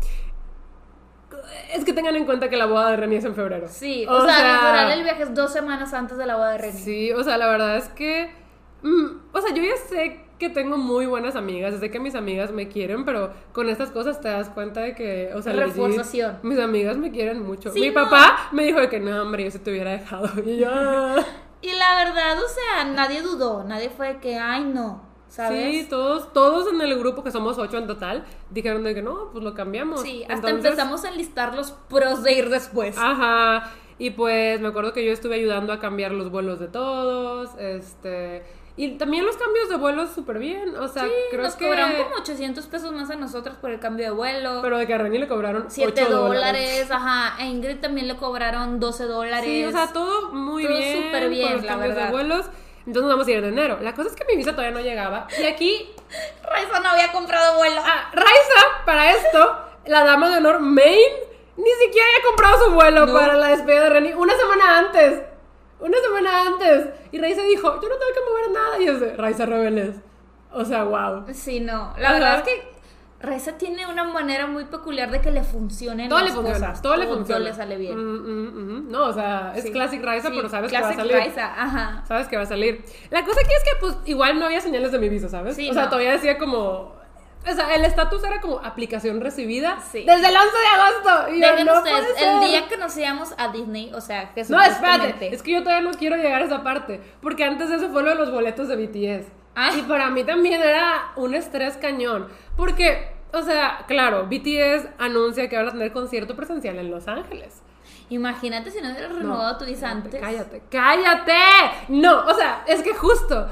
Es que tengan en cuenta que la boda de Reni es en febrero. Sí, o, sea, el viaje es dos semanas antes de la boda de Reni. Sí, o sea, la verdad es que. mm, o sea, yo ya sé que tengo muy buenas amigas, sé que mis amigas me quieren, pero con estas cosas te das cuenta de que, o sea, legit, Reforzación. mis amigas me quieren mucho. Sí, Mi no. papá me dijo de que no, hombre, yo se te hubiera dejado. Y yo. Y la verdad, o sea, nadie dudó, nadie fue de que, ay, no, ¿sabes? Sí, todos, todos en el grupo, que somos ocho en total, dijeron de que no, pues lo cambiamos. Sí, hasta Entonces, empezamos a enlistar los pros de ir después. Ajá. Y pues me acuerdo que yo estuve ayudando a cambiar los vuelos de todos. Este. Y también los cambios de vuelos súper bien. O sea, Sí, creo nos que. cobraron como 800 pesos más a nosotros por el cambio de vuelo. Pero de que a Reni le cobraron 7 8 dólares, ajá. A Ingrid también le cobraron 12 dólares. Sí, o sea, todo muy Todo bien. súper bien, por los la cambios verdad. de vuelos. Entonces vamos a ir en enero. La cosa es que mi visa todavía no llegaba. Y aquí, Raiza no había comprado vuelo. ah, Raiza, para esto, la dama de honor Main, ni siquiera había comprado su vuelo No. para la despedida de Reni una semana antes. Una semana antes. Y Raiza dijo, yo no tengo que mover nada. Y yo sé, Raiza Rebeles. O sea, wow. Sí, no. La verdad es que Raiza tiene una manera muy peculiar de que le funcionen Todo le las funciona, cosas. todo le funciona. le sale bien. Mm, mm, mm. No, o sea, es Sí. Classic Raiza, Sí, pero sabes que va a Classic salir. Raiza, ajá. Sabes que va a salir. La cosa aquí es que, pues, igual no había señales de mi visa, ¿sabes? Sí, o sea, no. todavía decía como. O sea, el estatus era como aplicación recibida Sí. desde el 11 de agosto. Y yo, no ustedes, puede el ser. día que nos íbamos a Disney, o sea, que No, espérate. Es que yo todavía no quiero llegar a esa parte. Porque antes de eso fue lo de los boletos de BTS. Ah. Y para mí también era un estrés cañón. Porque, o sea, claro, BTS anuncia que van a tener concierto presencial en Los Ángeles. Imagínate si no hubieras renovado tu visa antes. Cállate, cállate. No, o sea, es que justo.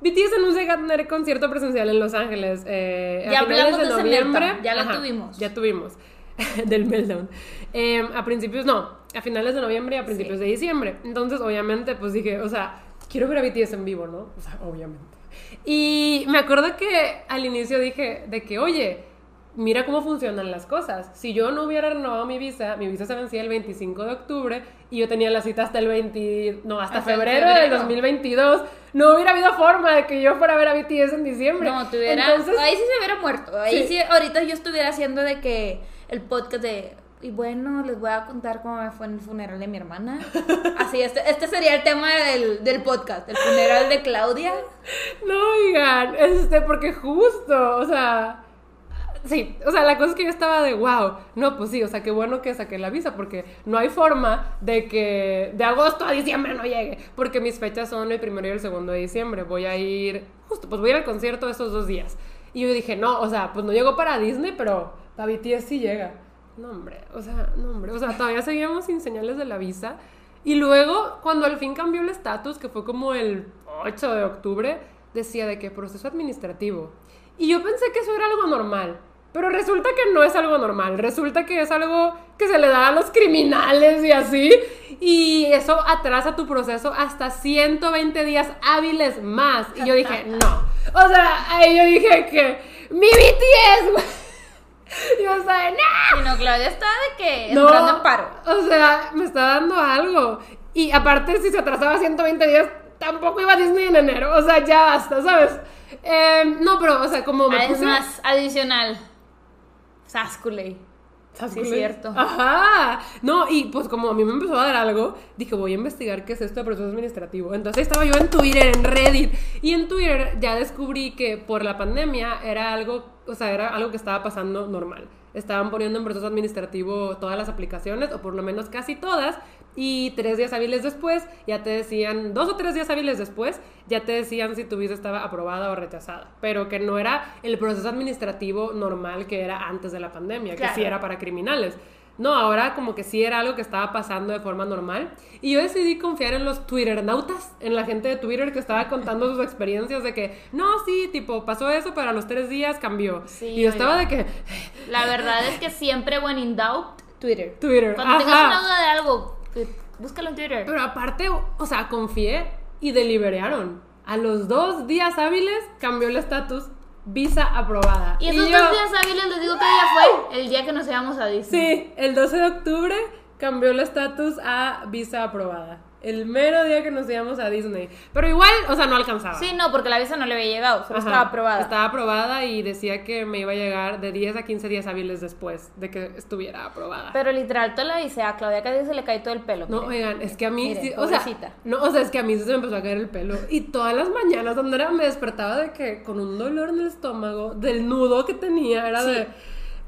BTS anuncia que va a tener concierto presencial en Los Ángeles. Eh, a Ya hablamos de noviembre. meltdown, ya lo tuvimos. Ya tuvimos. Del meltdown. Eh, a principios, no, a finales de noviembre y a principios Sí. de diciembre. Entonces, obviamente, pues dije, o sea, quiero ver a BTS en vivo, ¿no? O sea, obviamente. Y me acuerdo que al inicio dije de que, oye, mira cómo funcionan las cosas. Si yo no hubiera renovado mi visa, mi visa se vencía el 25 de octubre y yo tenía la cita hasta el 20, no, hasta, Hasta el febrero, del febrero. 2022. No hubiera habido forma de que yo fuera a ver a BTS en diciembre. No, tuviera. Entonces, ahí sí se hubiera muerto. Ahí Sí. sí. ahorita yo estuviera haciendo de que el podcast de. Y bueno, les voy a contar cómo me fue en el funeral de mi hermana. Así, este, este sería el tema del, del podcast, el funeral de Claudia. no, oigan, este, porque justo, o sea, sí, o sea, la cosa es que yo estaba de, wow, no, pues sí, o sea, qué bueno que saqué la visa, porque no hay forma de que de agosto a diciembre no llegue, porque mis fechas son el primero y el segundo de diciembre, voy a ir, justo, pues voy a ir al concierto esos dos días. Y yo dije, no, o sea, pues no llego para Disney, pero para BTS sí llega. No, hombre, o sea, no, hombre, o sea, todavía seguíamos sin señales de la visa. Y luego, cuando al fin cambió el estatus, que fue como el 8 de octubre, decía de que proceso administrativo. Y yo pensé que eso era algo normal. Pero resulta que no es algo normal, resulta que es algo que se le da a los criminales y así. Y eso atrasa tu proceso hasta 120 días hábiles más. Y yo dije, no. O sea, ahí yo dije que mi BTS, güey. Yo estaba, no. Y no, Claudia está de que entrando en paro. O sea, me está dando algo. Y aparte, si se atrasaba 120 días, tampoco iba a Disney en enero. O sea, ya basta, ¿sabes? Eh, no, pero, o sea, como me Ah, Es más, adicional. Sasculey. Sí, es cierto. Ajá. No, y pues como a mí me empezó a dar algo, dije, voy a investigar qué es esto de proceso administrativo. Entonces estaba yo en Twitter, en Reddit, y en Twitter ya descubrí que por la pandemia era algo, o sea, era algo que estaba pasando normal. Estaban poniendo en proceso administrativo todas las aplicaciones, o por lo menos casi todas, y tres días hábiles después ya te decían, dos o tres días hábiles después, ya te decían si tu visa estaba aprobada o rechazada, pero que no era el proceso administrativo normal que era antes de la pandemia, que sí era para criminales. No, ahora como que sí era algo que estaba pasando de forma normal. Y yo decidí confiar en los Twitternautas, en la gente de Twitter que estaba contando sus experiencias de que, no, sí, tipo, pasó eso, pero a los tres días cambió. Sí, y yo estaba de que, La verdad es que siempre, when in doubt, Twitter. Twitter, Cuando tengas ajá. una duda de algo, que- búscalo en Twitter. Pero aparte, o sea, confié y deliberaron. A los dos días hábiles cambió el estatus, visa aprobada. y esos yo- dos días hábiles, les digo que día fue el día que nos íbamos a Disney. Sí, el 12 de octubre cambió el estatus a visa aprobada. El mero día que nos íbamos a Disney. Pero igual, o sea, no alcanzaba. Sí, no, porque la visa no le había llegado, solo Ajá, estaba aprobada. Estaba aprobada y decía que me iba a llegar de 10 a 15 días hábiles después de que estuviera aprobada. Pero literal, te la avisé a Claudia casi se le cae todo el pelo. No, mire. oigan, es que a mí, Miren, sí, o sea, no, o sea, es que a mí se me empezó a caer el pelo. Y todas las mañanas, donde era, me despertaba de que con un dolor en el estómago, del nudo que tenía, era Sí. de,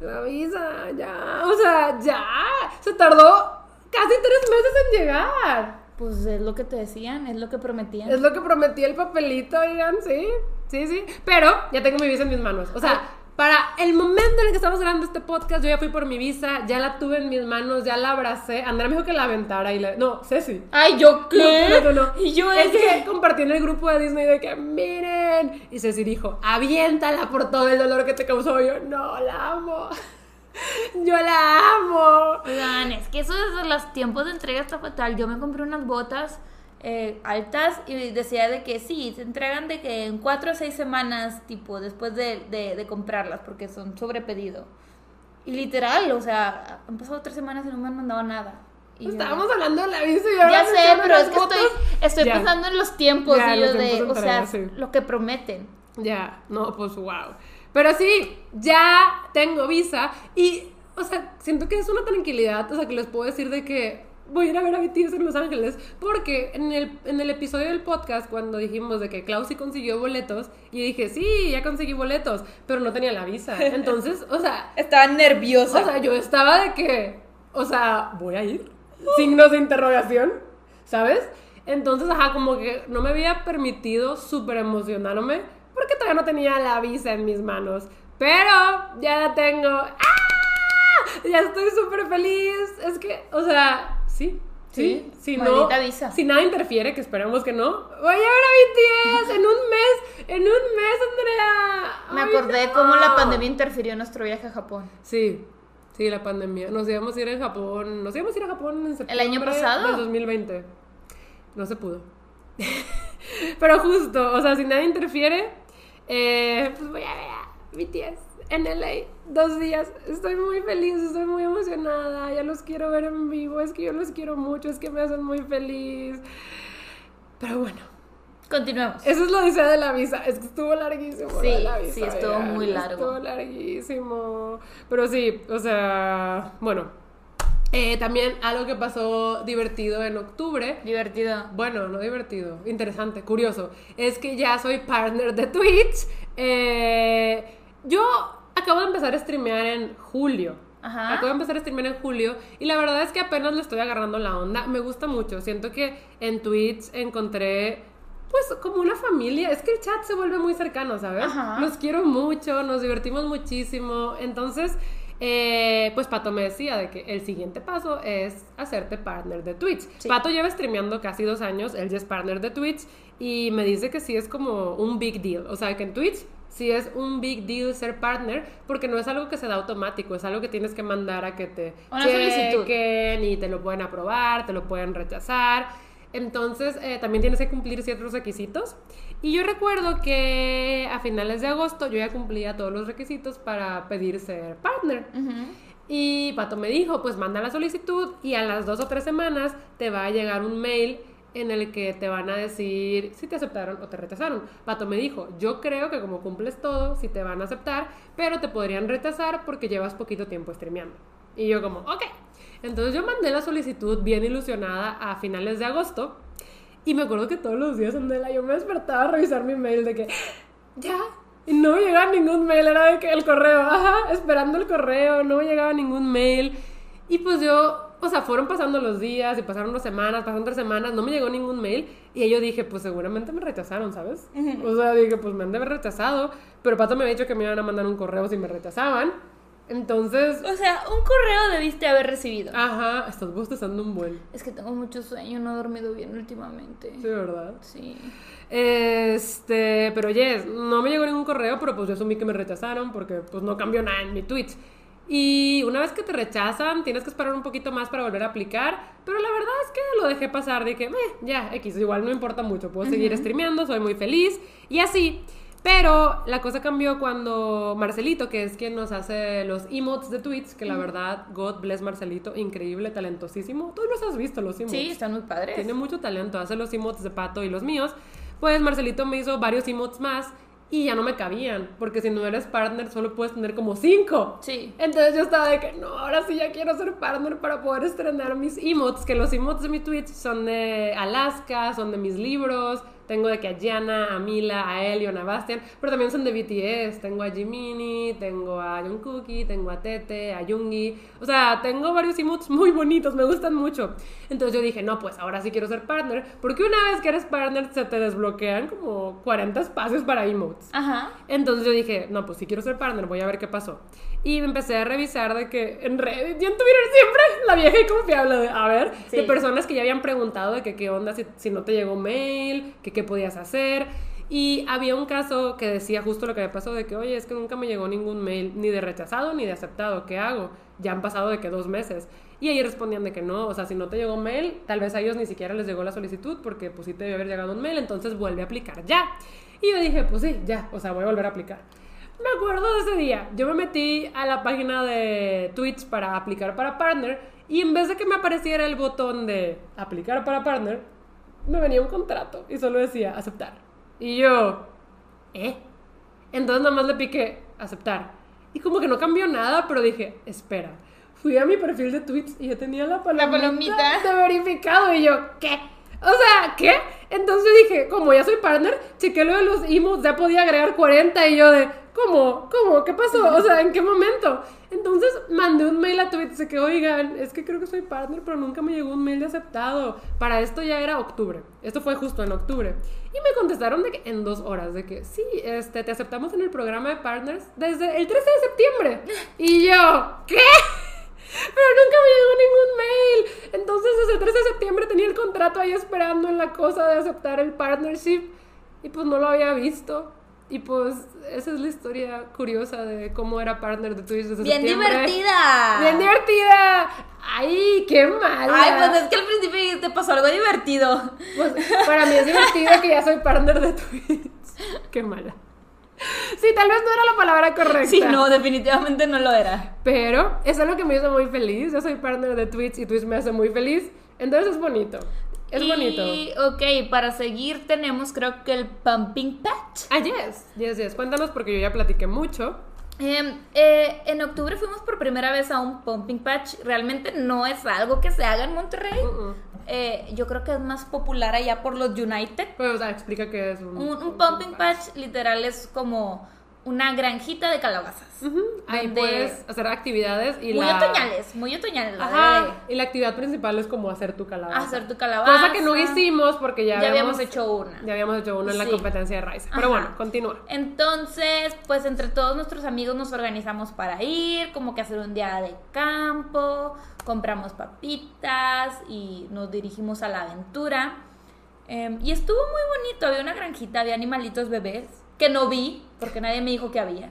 la visa, ya, o sea, ya, se tardó casi tres meses en llegar. Pues es lo que te decían, es lo que prometían. Es lo que prometí el papelito, oigan, sí, sí, sí. Pero ya tengo mi visa en mis manos. O sea, para el momento en el que estamos grabando este podcast, yo ya fui por mi visa, ya la tuve en mis manos, ya la abracé. Andrea me dijo que la aventara y la... No, Ceci. Ay, ¿yo qué? No, no, no. Y yo es es que compartí en el grupo de Disney de que miren. Y Ceci dijo, aviéntala por todo el dolor que te causó. Y yo, no, la amo. Yo la amo. Oigan, es que eso desde los tiempos de entrega está fatal. Yo me compré unas botas eh, altas y decía de que sí, se entregan de que en cuatro o seis semanas, tipo, después de, de- de comprarlas, porque son sobre pedido. Y literal, o sea, han pasado tres semanas y no me han mandado nada. Y yo- Estábamos hablando de la visa y ahora ya sé, pero es que estoy, estoy Ya. pensando en los tiempos Ya, y los yo de, tiempos de o sea, sí. lo que prometen. Ya, no, pues wow. Pero sí, ya tengo visa y, o sea, siento que es una tranquilidad, o sea, que les puedo decir de que voy a ir a ver a BTS en Los Ángeles, porque en el, en el episodio del podcast, cuando dijimos de que Klaus sí consiguió boletos, y dije, sí, ya conseguí boletos, pero no tenía la visa. Entonces, o sea, Estaba nerviosa. o sea, yo estaba de que, o sea, voy a ir. Signos de interrogación, ¿sabes? Entonces, ajá, como que no me había permitido súper emocionarme porque todavía no tenía la visa en mis manos. Pero ya la tengo. ¡Ah! Ya estoy súper feliz. Es que, o sea, sí. Sí, Sí, si no, visa. si nada interfiere, que esperemos que no, voy a ver a BTS en un mes, en un mes, Andrea. Me acordé no. cómo la pandemia interfirió en nuestro viaje a Japón. Sí, sí, la pandemia. Nos íbamos a ir en Japón. Nos íbamos a ir a Japón en septiembre. año pasado? Del 2020. No se pudo. Pero justo, o sea, si nada interfiere, eh, pues voy a ver a BTS en LA dos días. Estoy muy feliz, estoy muy emocionada. Ya los quiero ver en vivo. Es que yo los quiero mucho, es que me hacen muy feliz. Pero bueno. Continuemos. Eso es lo dice de la visa. Es que estuvo larguísimo. Sí, la visa, sí, estuvo muy largo. Estuvo larguísimo. Pero sí, o sea, bueno. Eh, también algo que pasó divertido en octubre. Divertido. Bueno, no divertido, interesante, curioso. Es que ya soy partner de Twitch. Eh, yo acabo de empezar a streamear en julio. Ajá. Acabo de empezar a streamear en julio y la verdad es que apenas le estoy agarrando la onda. Me gusta mucho. Siento que en Twitch encontré pues como una familia. Es que el chat se vuelve muy cercano, ¿sabes? Ajá. Los quiero mucho, nos divertimos muchísimo. Entonces, eh, pues Pato me decía de que el siguiente paso es hacerte partner de Twitch. Sí. Pato lleva streameando casi dos años, él ya es partner de Twitch y me dice que sí es como un big deal. O sea, que en Twitch sí es un big deal ser partner porque no es algo que se da automático, es algo que tienes que mandar a que te Una solicitud. chequen y te lo pueden aprobar, te lo pueden rechazar. Entonces, eh, también tienes que cumplir ciertos requisitos. Y yo recuerdo que a finales de agosto yo ya cumplía todos los requisitos para pedir ser partner. Y Pato me dijo, pues manda la solicitud y a las dos o tres semanas te va a llegar un mail en el que te van a decir si te aceptaron o te rechazaron. Pato me dijo, yo creo que como cumples todo, si te van a aceptar, pero te podrían rechazar porque llevas poquito tiempo streameando. Y yo como, ok. Entonces yo mandé la solicitud bien ilusionada a finales de agosto y me acuerdo que todos los días, Andela, yo me despertaba a revisar mi mail de que, ya. Y no me llegaba ningún mail, era de que el correo, ajá, esperando el correo, no me llegaba ningún mail. Y pues yo, o sea, fueron pasando los días y pasaron unas semanas, pasaron tres semanas, no me llegó ningún mail. Y yo dije, pues seguramente me rechazaron, ¿sabes? O sea, dije, pues me han de haber rechazado. Pero Pato me había dicho que me iban a mandar un correo si me rechazaban. Entonces, O sea, un correo debiste haber recibido. ajá, estás bostezando un buen. Es que tengo mucho sueño, no he dormido bien últimamente. Sí, ¿verdad? Sí. Este, pero yes, no me llegó ningún correo, pero pues yo asumí que me rechazaron porque pues no cambió nada en mi Twitch. Y una vez que te rechazan, tienes que esperar un poquito más para volver a aplicar, pero la verdad es que lo dejé pasar, dije, "Meh, ya, X, igual no importa mucho, puedo seguir streameando, soy muy feliz y así. Pero la cosa cambió cuando Marcelito, que es quien nos hace los emotes de Twitch, que la verdad, God bless Marcelito, increíble, talentosísimo. Tú los has visto, los emotes. Sí, están muy padres. Tiene mucho talento, hace los emotes de pato y los míos. Pues Marcelito me hizo varios emotes más y ya no me cabían, porque si no eres partner solo puedes tener como cinco. Sí. Entonces yo estaba de que no, ahora sí ya quiero ser partner para poder estrenar mis emotes, que los emotes de mi Twitch son de Alaska, son de mis libros, tengo de que a Gianna, a Mila, a Elion, a Bastian, pero también son de BTS, tengo a Jiminy, tengo a Jungkookie, tengo a Tete, a Yoongi, o sea, tengo varios emotes muy bonitos, me gustan mucho. Entonces yo dije, no, pues ahora sí quiero ser partner, porque una vez que eres partner se te desbloquean como 40 espacios para emotes. Ajá. Entonces yo dije, no, pues si quiero ser partner, voy a ver qué pasó. Y me empecé a revisar de que en Reddit, y en Twitter siempre la vieja y confiable de, a ver, Sí. de personas que ya habían preguntado de que qué onda si, si no te llegó mail, que qué podías hacer. Y había un caso que decía justo lo que me pasó, de que, oye, es que nunca me llegó ningún mail, ni de rechazado ni de aceptado, ¿qué hago? Ya han pasado de que dos meses. Y ahí respondían de que no, o sea, si no te llegó mail, tal vez a ellos ni siquiera les llegó la solicitud, porque pues sí te debe haber llegado un mail, entonces vuelve a aplicar ya. Y yo dije, pues sí, ya, o sea, voy a volver a aplicar. Me acuerdo de ese día. Yo me metí a la página de Twitch para aplicar para partner y en vez de que me apareciera el botón de aplicar para partner, me venía un contrato y solo decía aceptar. Y yo, ¿eh? Entonces nada más le piqué aceptar. Y como que no cambió nada, pero dije, espera. Fui a mi perfil de Twitch y yo tenía la palomita, palomita. de verificado y yo, ¿qué? O sea, ¿qué? Entonces dije, como ya soy partner, chequé lo de los emotes, ya podía agregar 40 y yo de, ¿cómo? ¿Cómo? ¿Qué pasó? O sea, ¿en qué momento? Entonces mandé un mail a Twitch de que, oigan, es que creo que soy partner, pero nunca me llegó un mail de aceptado. Para esto ya era octubre. Esto fue justo en octubre. Y me contestaron de que en dos horas, de que sí, este, te aceptamos en el programa de partners desde el 13 de septiembre. Y yo, ¿qué? Pero nunca me llegó ningún mail. Entonces desde el 13 de septiembre tenía el contrato ahí esperando en la cosa de aceptar el partnership. Y pues no lo había visto. Y pues esa es la historia curiosa de cómo era partner de Twitch desde Bien septiembre. divertida. Bien divertida. Ay, qué mala. Ay, pues es que al principio te pasó algo divertido. Pues, para mí es divertido que ya soy partner de Twitch. Qué mala. Sí, tal vez no era la palabra correcta. Sí, no, definitivamente no lo era. Pero es algo que me hizo muy feliz. Yo soy partner de Twitch y Twitch me hace muy feliz. Entonces es bonito. Es y, bonito. ok, para seguir tenemos creo que el Pumping Patch. Ah, yes. Yes, yes. Cuéntanos porque yo ya platiqué mucho. Em, eh, en octubre fuimos por primera vez a un Pumping Patch. Realmente no es algo que se haga en Monterrey. Uh-uh. Eh, yo creo que es más popular allá por los United. Pero, o sea, explica qué es un... Un, un pumping patch literal es como una granjita de calabazas. Ahí donde- puedes hacer actividades y Muy la... otoñales, muy otoñales. la y la actividad principal es como hacer tu calabaza. Hacer tu calabaza. Cosa que no hicimos porque ya, Ya habíamos hecho una. Ya habíamos hecho uno en la competencia de Raiza. Pero bueno, continúa. Entonces, pues entre todos nuestros amigos nos organizamos para ir, como que hacer un día de campo, compramos papitas y nos dirigimos a la aventura. Em, y estuvo muy bonito, había una granjita, había animalitos bebés, que no vi, porque nadie me dijo que había.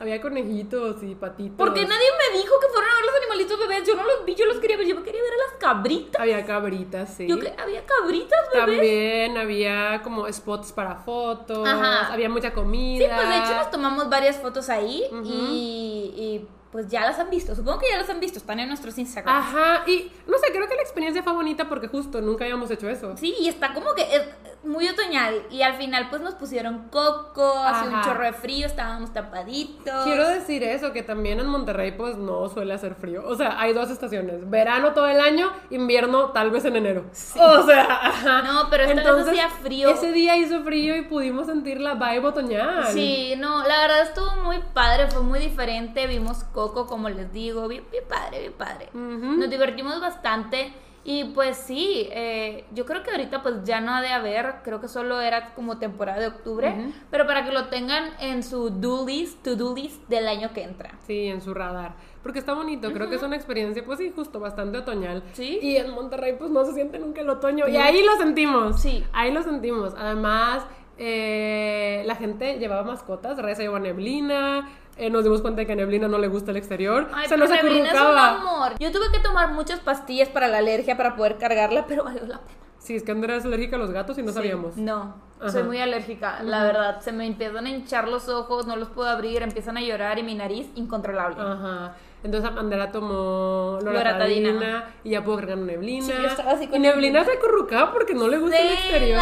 Había conejitos y patitos. Porque nadie me dijo que fueran a ver los animalitos bebés, yo no los vi, yo los quería ver, yo quería ver a las cabritas. Había cabritas, sí. Yo que había cabritas bebés. También había como spots para fotos. Ajá. Había mucha comida. Sí, pues de hecho nos tomamos varias fotos ahí y, y, pues ya las han visto. Supongo que ya las han visto, están en nuestros Instagram. Ajá, y no sé, creo que la experiencia fue bonita porque justo nunca habíamos hecho eso. Sí, y está como que es muy otoñal. Y al final pues nos pusieron coco, hace un chorro de frío, estábamos tapaditos. Quiero decir eso, que también en Monterrey pues no suele hacer frío. O sea, hay dos estaciones. Verano todo el año, invierno tal vez en enero. O sea, ajá. No, pero esta vez hacía frío. Ese día hizo frío y pudimos sentir la vibe otoñal. Sí, no, la verdad estuvo muy padre, fue muy diferente. Vimos Coco, como les digo, bien, bien padre, bien padre. Nos divertimos bastante. Y pues sí, eh, yo creo que ahorita pues ya no ha de haber, creo que solo era como temporada de octubre, pero para que lo tengan en su do list, to do list del año que entra. Sí, en su radar. Porque está bonito, creo que es una experiencia, pues sí, justo bastante otoñal. Sí. Y en Monterrey, pues no se siente nunca el otoño. Y ahí lo sentimos. Sí. Ahí lo sentimos. Además, eh, la gente llevaba mascotas. Reza llevó Neblina. Eh, nos dimos cuenta de que a Neblina no le gusta el exterior. Ay, se nos Neblina es un amor. Yo tuve que tomar muchas pastillas para la alergia para poder cargarla, pero valió la pena. Sí, es que Andrea es alérgica a los gatos y no Sí. sabíamos. No, Ajá. soy muy alérgica, la verdad. Se me empiezan a hinchar los ojos, no los puedo abrir, empiezan a llorar y mi nariz incontrolable. Ajá. Entonces Andrea tomó Loratadina. loratadina y ya pudo cargar neblina. Sí, yo estaba así y neblina se acurrucaba porque no le gusta el exterior.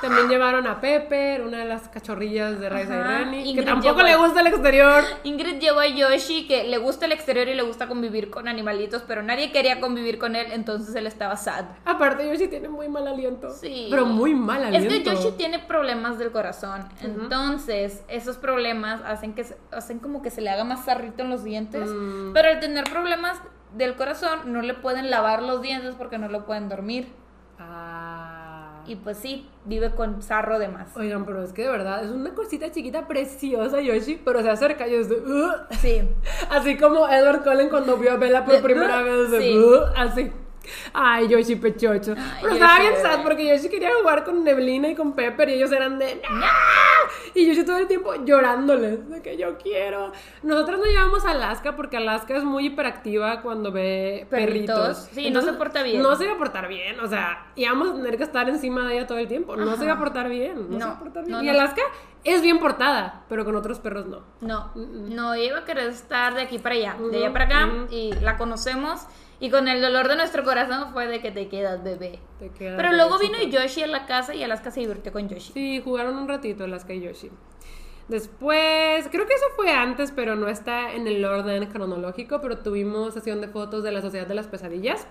También llevaron a Pepper, una de las cachorrillas de Raiza y. Reni, que tampoco le gusta el exterior. Ingrid llevó a Yoshi que le gusta el exterior y le gusta convivir con animalitos, pero nadie quería convivir con él, entonces él estaba sad. Aparte Yoshi tiene muy mal aliento. Sí. Pero muy mal Es aliento. que Yoshi tiene problemas del corazón, entonces esos problemas hacen que se- hacen como que se le haga más sarrito en los dientes, Mm. pero al tener problemas del corazón no le pueden lavar los dientes porque no lo pueden dormir Ah. y pues sí, vive con sarro de más. Oigan, pero es que de verdad es una cosita chiquita preciosa Yoshi, pero se acerca y es de... "Ugh". Sí. Así como Edward Cullen cuando vio a Bella por primera uh, vez. de, sí. "Uh", así. Ay, Yoshi pechocho. Ay, Pero estaba bien sad porque Yoshi quería jugar con Neblina y con Pepper y ellos eran de "No". Y Yoshi todo el tiempo llorándoles de que yo quiero. Nosotros nos llevamos a Alaska porque Alaska es muy hiperactiva cuando ve Perritos. perritos. Sí, no se porta bien. No se iba a portar bien. O sea, íbamos a tener que estar encima de ella todo el tiempo. No Ajá. se iba a portar bien. No, se No, iba a portar bien. no, y no. Alaska es bien portada, pero con otros perros no. No, no iba a querer estar de aquí para allá, de allá para acá, y la conocemos, y con el dolor de nuestro corazón fue de que te quedas bebé. Te queda Pero luego vino bebecito. Yoshi a la casa y Alaska se divirtió con Yoshi. Sí, jugaron un ratito Alaska y Yoshi. Después, creo que eso fue antes, pero no está en el orden cronológico, pero tuvimos sesión de fotos de la Sociedad de las Pesadillas.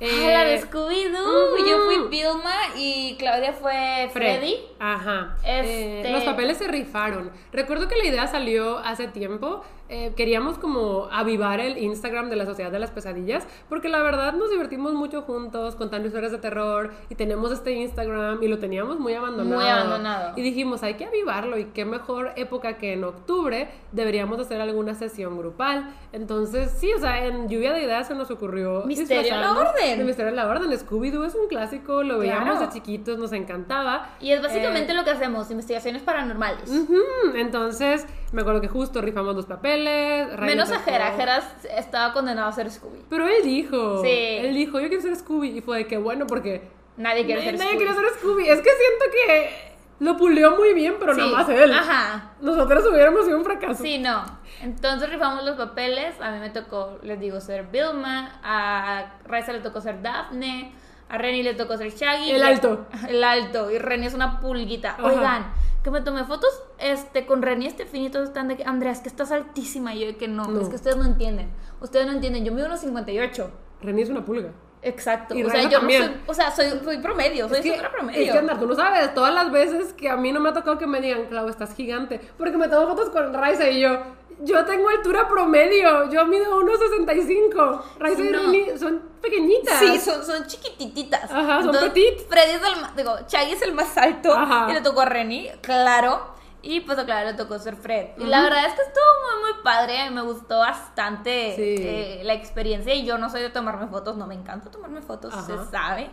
Ah, la de Eh, Scooby-Doo. ujú. Yo fui Vilma y Claudia fue Fred. Freddy. Ajá. Este- Eh, los papeles se rifaron. Recuerdo que la idea salió hace tiempo. Eh, queríamos como avivar el Instagram de la Sociedad de las Pesadillas, porque la verdad nos divertimos mucho juntos contando historias de terror y tenemos este Instagram y lo teníamos muy abandonado. Muy abandonado. Y dijimos, hay que avivarlo y qué mejor época que en octubre deberíamos hacer alguna sesión grupal. Entonces, sí, o sea, en lluvia de ideas se nos ocurrió Misterio en la Orden. de Misterio en la Orden. Scooby-Doo es un clásico, lo veíamos Claro. de chiquitos, nos encantaba. Y es básicamente Eh, lo que hacemos, investigaciones paranormales. ujú, Entonces, me acuerdo que justo rifamos los papeles. Menos nos a Jera, Jera estaba condenado a ser Scooby. Pero él dijo. Sí. Él dijo, yo quiero ser Scooby. Y fue de que bueno, porque. Nadie quiere ser nadie Scooby. quiere ser Scooby. Es que siento que lo pulió muy bien, pero Sí, nada más él. Ajá. Nosotros hubiéramos sido un fracaso. Sí, no. Entonces rifamos los papeles. A mí me tocó, les digo, ser Vilma. A Raisa le tocó ser Daphne. A Reni le tocó ser Shaggy. El alto. El alto. Y Reni es una pulguita. Ajá. Oigan, que me tomé fotos este, con Reni y Estefini. Todos están de que, Andrea, es que estás altísima. Y yo de que no, No. Es que ustedes no entienden. Ustedes no entienden. Yo mido unos 58. René es una pulga. Exacto. Y o sea, yo también. no soy, o sea, soy, soy promedio, soy Es que, promedio. es que andar, tú no sabes, todas las veces que a mí no me ha tocado que me digan, Clau, estás gigante, porque me tomo fotos con Raiza y yo, yo tengo altura promedio, yo mido 1,65. Raiza y No. Rini son pequeñitas. Sí, son, son chiquitititas. Ajá, son petit. Freddy es el más, digo, Chaggy es el más alto. Ajá. Y le tocó a Reni, claro. Y pues claro, le tocó ser Fred. Y la verdad es que estuvo muy, muy padre. Me gustó bastante Sí. eh, la experiencia. Y yo no soy de tomarme fotos, no me encanta tomarme fotos, Ajá. se sabe.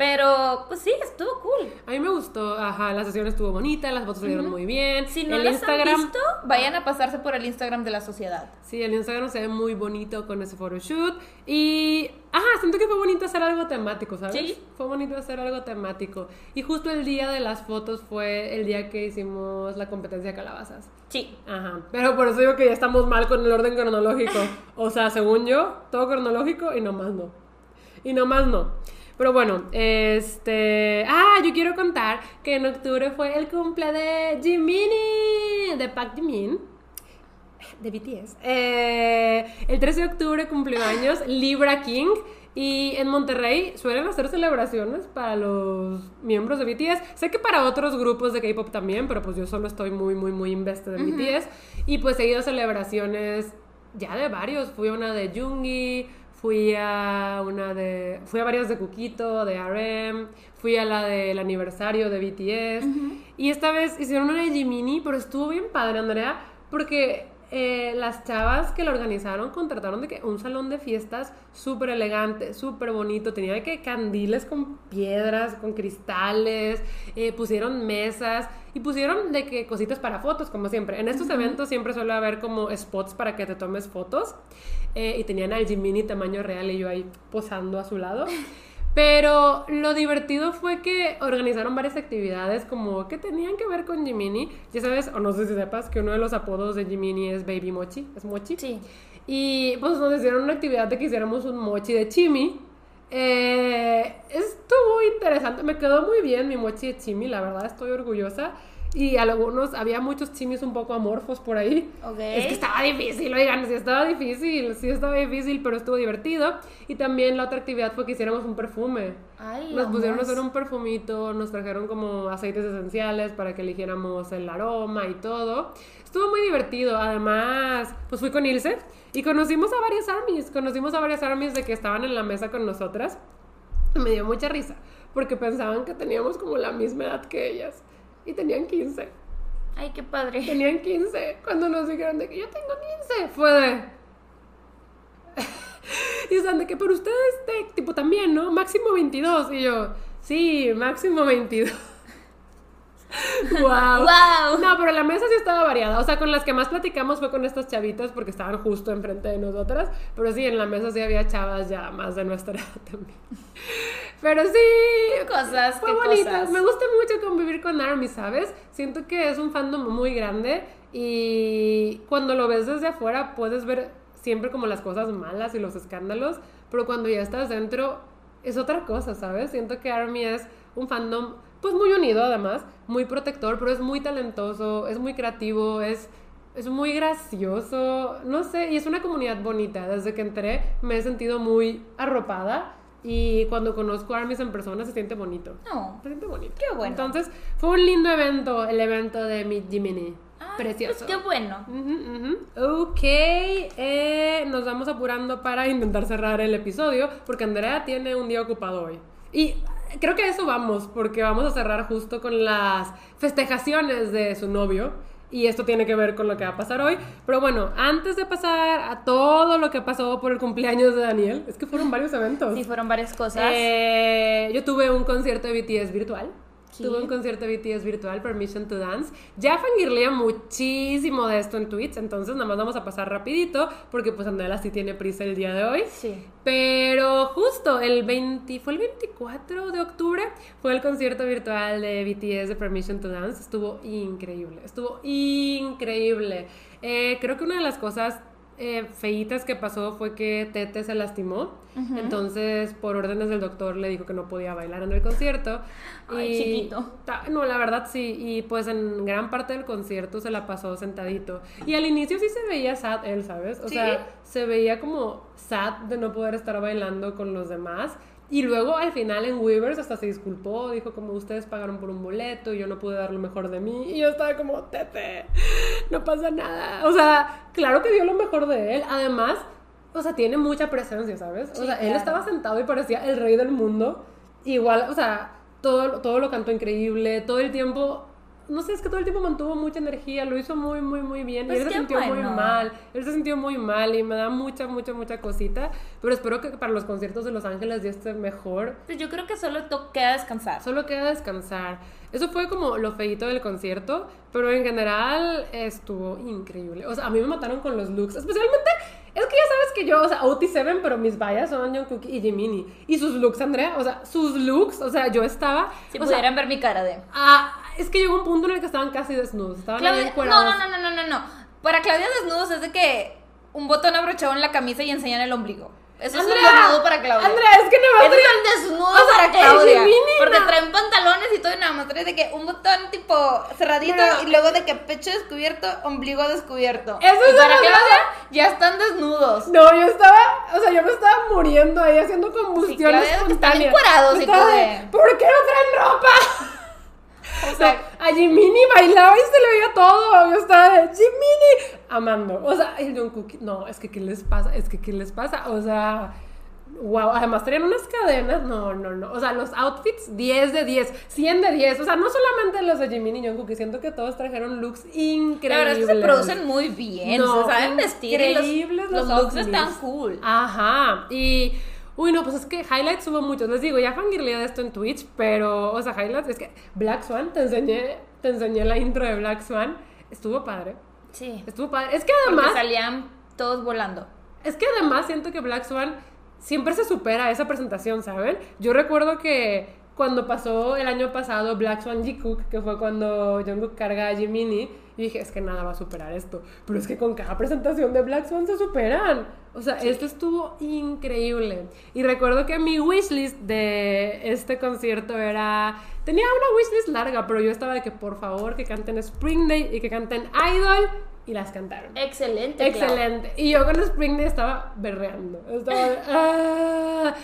Pero pues sí, estuvo cool. A mí me gustó, ajá, la sesión estuvo bonita, las fotos salieron muy bien. Si no el las Instagram, han visto, vayan a pasarse por el Instagram de la sociedad. Sí, el Instagram se ve muy bonito con ese photoshoot. Y, ajá, siento que fue bonito hacer algo temático, ¿sabes? Sí. Fue bonito hacer algo temático. Y justo el día de las fotos fue el día que hicimos la competencia de calabazas. Sí. Ajá, pero por eso digo que ya estamos mal con el orden cronológico. O sea, según yo, todo cronológico y nomás no. Y nomás no. Pero bueno, este... Ah, yo quiero contar que en octubre fue el cumple de Jiminy, de Park Jimin, de BTS. Eh, el 13 de octubre cumplió años Libra King. Y en Monterrey suelen hacer celebraciones para los miembros de BTS. Sé que para otros grupos de K-pop también, pero pues yo solo estoy muy, muy, muy invested en BTS. Y pues he ido a celebraciones ya de varios. Fui a una de Jungi, fui a una de. Fui a varias de Kukito, de RM, fui a la del aniversario de BTS. Y esta vez hicieron una de Jiminy, pero estuvo bien padre, Andrea, porque eh, las chavas que la organizaron contrataron de que un salón de fiestas súper elegante, súper bonito, tenía de que candiles con piedras, con cristales, eh, pusieron mesas y pusieron de que cositas para fotos, como siempre. En estos eventos siempre suele haber como spots para que te tomes fotos eh, y tenían al Jiminy tamaño real y yo ahí posando a su lado. Pero lo divertido fue que organizaron varias actividades como que tenían que ver con Jiminy. Ya sabes, o no sé si sepas, que uno de los apodos de Jiminy es Baby Mochi, es Mochi. Sí. Y pues nos hicieron una actividad de que hiciéramos un mochi de chimi. Eh, estuvo interesante, me quedó muy bien mi mochi de chimi, la verdad estoy orgullosa. Y algunos, había muchos chimis un poco amorfos por ahí. Ok. Es que estaba difícil, oigan, sí estaba difícil, sí estaba difícil, pero estuvo divertido. Y también la otra actividad fue que hiciéramos un perfume. Ay, Nos pusieron a hacer un perfumito, nos trajeron como aceites esenciales para que eligiéramos el aroma y todo. Estuvo muy divertido. Además, pues fui con Ilse y conocimos a varias armies. Conocimos a varias armies de que estaban en la mesa con nosotras. Me dio mucha risa porque pensaban que teníamos como la misma edad que ellas. Y tenían 15. Ay, qué padre. Tenían 15. Cuando nos dijeron de que yo tengo 15, fue de. y están de que, pero ustedes, de, tipo, también, ¿no? Máximo 22. Y yo, sí, máximo 22. Wow. Wow. No, pero la mesa sí estaba variada. O sea, con las que más platicamos fue con estas chavitas porque estaban justo enfrente de nosotras. Pero sí, en la mesa sí había chavas ya más de nuestra edad también. Pero sí. Qué cosas, Fue qué bonito. cosas. Me gusta mucho convivir con Army, ¿sabes? Siento que es un fandom muy grande y cuando lo ves desde afuera puedes ver siempre como las cosas malas y los escándalos, pero cuando ya estás dentro es otra cosa, ¿sabes? Siento que Army es un fandom pues muy unido además, muy protector, pero es muy talentoso, es muy creativo, es es muy gracioso, no sé, y es una comunidad bonita. Desde que entré me he sentido muy arropada y cuando conozco a Armies en persona se siente bonito. No. Se siente bonito. Qué bueno. Entonces, fue un lindo evento, el evento de mi Jiminy. Ah, Precioso. Pues qué bueno. Ujú, ujú. Ok, eh, nos vamos apurando para intentar cerrar el episodio porque Andrea tiene un día ocupado hoy. Y creo que a eso vamos, porque vamos a cerrar justo con las festejaciones de su novio. Y esto tiene que ver con lo que va a pasar hoy. Pero bueno, antes de pasar a todo lo que pasó por el cumpleaños de Daniel, es que fueron varios eventos. Sí, fueron varias cosas. Eh, yo tuve un concierto de BTS virtual. Sí. Tuve un concierto de BTS virtual, Permission to Dance. Ya fangirlea muchísimo de esto en tweets, entonces nada más vamos a pasar rapidito, porque pues Andela sí tiene prisa el día de hoy. Sí. Pero justo el 20, fue el 24 de octubre, fue el concierto virtual de BTS de Permission to Dance. Estuvo increíble, estuvo increíble. Eh, creo que una de las cosas eh, feitas que pasó fue que Tete se lastimó. Entonces, por órdenes del doctor, le dijo que no podía bailar en el concierto. Ay, chiquito. No, la verdad sí. Y pues en gran parte del concierto se la pasó sentadito. Y al inicio sí se veía sad él, ¿sabes? O sea, se veía como sad de no poder estar bailando con los demás. Y luego al final en Weavers hasta se disculpó, dijo como ustedes pagaron por un boleto y yo no pude dar lo mejor de mí. Y yo estaba como, Tete, no pasa nada. O sea, claro que dio lo mejor de él. Además, o sea, tiene mucha presencia, ¿sabes? o sea, él estaba sentado y parecía el rey del mundo. Igual, o sea, todo, todo lo cantó increíble, todo el tiempo no sé, es que todo el tiempo mantuvo mucha energía, lo hizo muy, muy, muy bien. y pues él se sintió muy mal, él se sintió muy mal y me da mucha, mucha, mucha cosita. Pero espero que para los conciertos de Los Ángeles ya esté mejor. Pues yo creo que solo queda descansar. Solo queda descansar. Eso fue como lo feito del concierto, pero en general estuvo increíble. O sea, a mí me mataron con los looks, especialmente es que ya sabes que yo, o sea, OT7, pero mis vallas son Jungkook y Jiminy. Y sus looks, Andrea, o sea, sus looks, o sea, yo estaba... Si pudieran ver mi cara de... Ah, es que llegó un punto en el que estaban casi desnudos, estaban Claudia, no, no, no, no, no, no. Para Claudia desnudos es de que un botón abrochado en la camisa y enseñan el ombligo. Eso es un desnudo para Claudia. Andrea, es que no me Eso es el desnudo para Claudia. Porque traen pantalones y todo y nada más trae de que un botón tipo cerradito y luego de que pecho descubierto, ombligo descubierto. Eso es para Claudia ya están desnudos. No, yo estaba, o sea, yo me estaba muriendo ahí haciendo combustión sí, espontánea. Están encuerados y todo. ¿Por qué no traen ropa? O sea, a Jiminy bailaba y se le veía todo. Yo estaba de Jiminy amando. O sea, el Jungkook, no, es que ¿qué les pasa? Es que ¿qué les pasa? O sea, wow, además tenían unas cadenas, no, no, no. O sea, los outfits 10 de 10, 100 de 10. O sea, no solamente los de Jiminy y Jungkook, siento que todos trajeron looks increíbles. La verdad es que se producen muy bien, no, se saben vestir. Increíbles los, los looks están cool. Ajá, y Uy, no, pues es que highlights subo muchos. Les digo, ya fangirlea de esto en Twitch, pero, o sea, highlights, es que Black Swan, te enseñé, te enseñé la intro de Black Swan. Estuvo padre. Sí. Estuvo padre. Es que además. Porque salían todos volando. Es que además siento que Black Swan siempre se supera esa presentación, ¿saben? Yo recuerdo que cuando pasó el año pasado Black Swan G-Cook, que fue cuando Jungkook carga a Jiminy, y dije, es que nada va a superar esto. Pero es que con cada presentación de Black Swan se superan. O sea, esto estuvo increíble. Y recuerdo que mi wishlist de este concierto era... Tenía una wishlist larga, pero yo estaba de que por favor que canten Spring Day y que canten Idol. Y las cantaron. Excelente. Excelente. Y yo con Spring Day estaba berreando. Estaba... ah.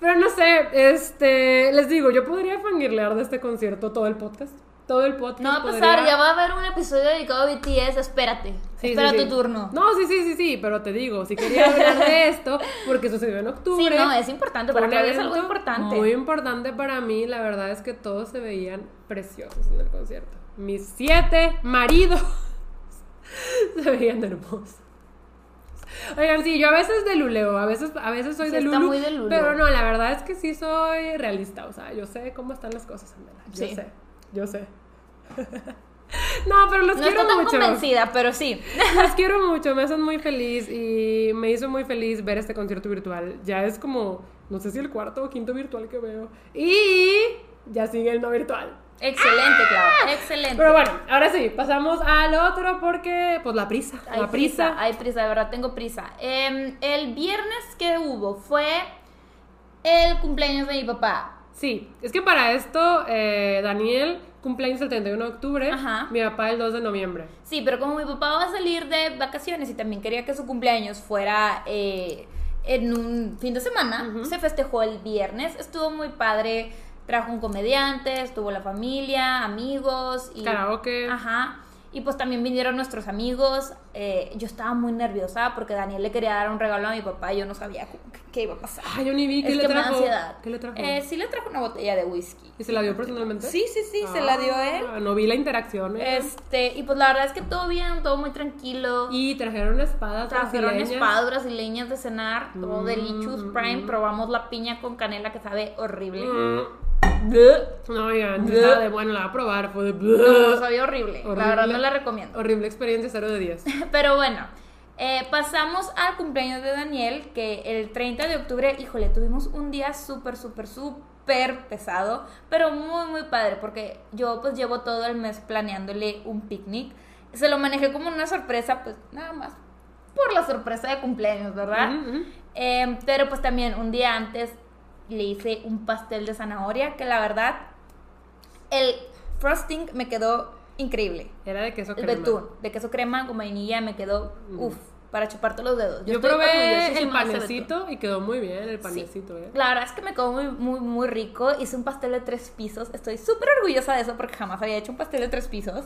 Pero no sé, este, les digo, yo podría fangirlear de este concierto todo el podcast todo el podcast. No va a pasar, ya va a haber un episodio dedicado a BTS, espérate. espera tu turno. No, sí, sí, sí, sí, pero te digo, si quería hablar de esto, porque sucedió en octubre. Sí, no, es importante, para Claudia es algo importante. Muy importante para mí, la verdad es que todos se veían preciosos en el concierto. Mis siete maridos se veían hermosos. Oigan, sí, yo a veces de luleo, a veces, a veces soy de, lulu, pero no, la verdad es que sí soy realista, o sea, yo sé cómo están las cosas, en verdad, yo sé, yo sé. No, pero los quiero estoy tan mucho. convencida, pero sí. Los quiero mucho, me hacen muy feliz y me hizo muy feliz ver este concierto virtual. Ya es como, no sé si el cuarto o quinto virtual que veo. Y ya sigue el no virtual. Excelente, claro. Excelente. Pero bueno, ahora sí, pasamos al otro porque, pues la prisa. Hay la prisa. Hay prisa, de verdad, tengo prisa. Em, el viernes que hubo fue el cumpleaños de mi papá. Sí, es que para esto, eh, Daniel cumpleaños el 31 de octubre, mi papá el 2 de noviembre. Sí, pero como mi papá va a salir de vacaciones y también quería que su cumpleaños fuera eh, en un fin de semana, se festejó el viernes, estuvo muy padre, trajo un comediante, estuvo la familia, amigos y... Karaoke. Ajá. Y pues también vinieron nuestros amigos. Eh, yo estaba muy nerviosa porque Daniel le quería dar un regalo a mi papá y yo no sabía qué iba a pasar. Ay, yo ni vi qué le trajo. ¿Qué le trajo? Eh, sí le trajo una botella de whisky. ¿Y se la dio personalmente? Sí, sí, sí, se la dio él. Ah, no vi la interacción. ¿eh? Este, y pues la verdad es que todo bien, todo muy tranquilo. Y trajeron espadas trajeron espadas brasileñas de cenar, todo de Lichus mm, Prime. Mm. Probamos la piña con canela que sabe horrible. Mm. No, oigan, de bueno, la voy a probar. Fue de no, sabía horrible. La verdad no la recomiendo. Horrible experiencia, 0 de 10. Pero bueno, eh, pasamos al cumpleaños de Daniel, que el 30 de octubre, híjole, tuvimos un día súper, súper, súper pesado, pero muy, muy padre, porque yo pues llevo todo el mes planeándole un picnic. Se lo manejé como una sorpresa, pues nada más por la sorpresa de cumpleaños, ¿verdad? Eh, pero pues también un día antes le hice un pastel de zanahoria que la verdad el frosting me quedó increíble. Era de queso El crema. betún de queso crema con vainilla me quedó uff para chuparte los dedos. Yo, estoy probé el panecito y quedó muy bien el Sí. panecito, ¿eh? La verdad es que me quedó muy, muy, muy rico. Hice un pastel de tres pisos. Estoy súper orgullosa de eso porque jamás había hecho un pastel de tres pisos.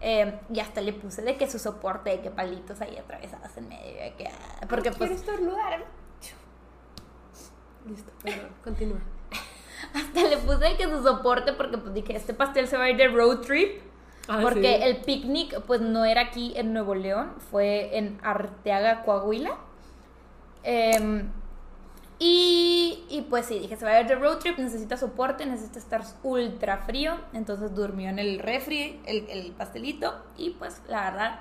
Eh, y hasta le puse de que su soporte, de que palitos ahí atravesados en medio. de que, ah, porque pues? Listo, perdón, continúa. hasta le puse que su soporte porque pues dije, este pastel se va a ir de road trip. Ah, porque sí. el picnic pues no era aquí en Nuevo León, fue en Arteaga, Coahuila. Em, y, y pues sí, dije, se va a ir de road trip, necesita soporte, necesita estar ultra frío. Entonces durmió en el refri, el, el pastelito. Y pues la verdad,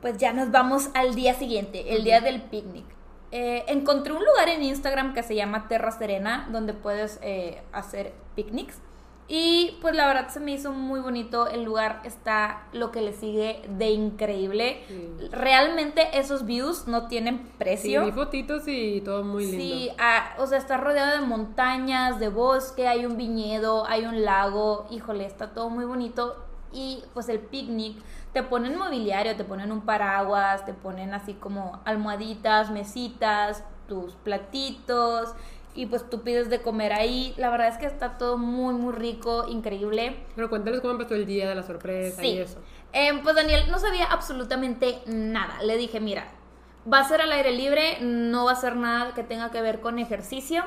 pues ya nos vamos al día siguiente, el día del picnic. Eh, encontré un lugar en Instagram que se llama Terra Serena, donde puedes eh, hacer picnics. Y pues la verdad se me hizo muy bonito. El lugar está lo que le sigue de increíble. Sí. Realmente esos views no tienen Sí, precio. vi fotitos y todo muy lindo. Sí, ah, o sea, está rodeado de montañas, de bosque, hay un viñedo, hay un lago, híjole, está todo muy bonito. Y pues el picnic, te ponen mobiliario, te ponen un paraguas, te ponen así como almohaditas, mesitas, tus platitos, y pues tú pides de comer ahí. La verdad es que está todo muy, muy rico, increíble. Pero cuéntales cómo empezó el día de la sorpresa y Sí. eso. Eh, pues Daniel no sabía absolutamente nada. Le dije, mira, va a ser al aire libre, no va a ser nada que tenga que ver con ejercicio.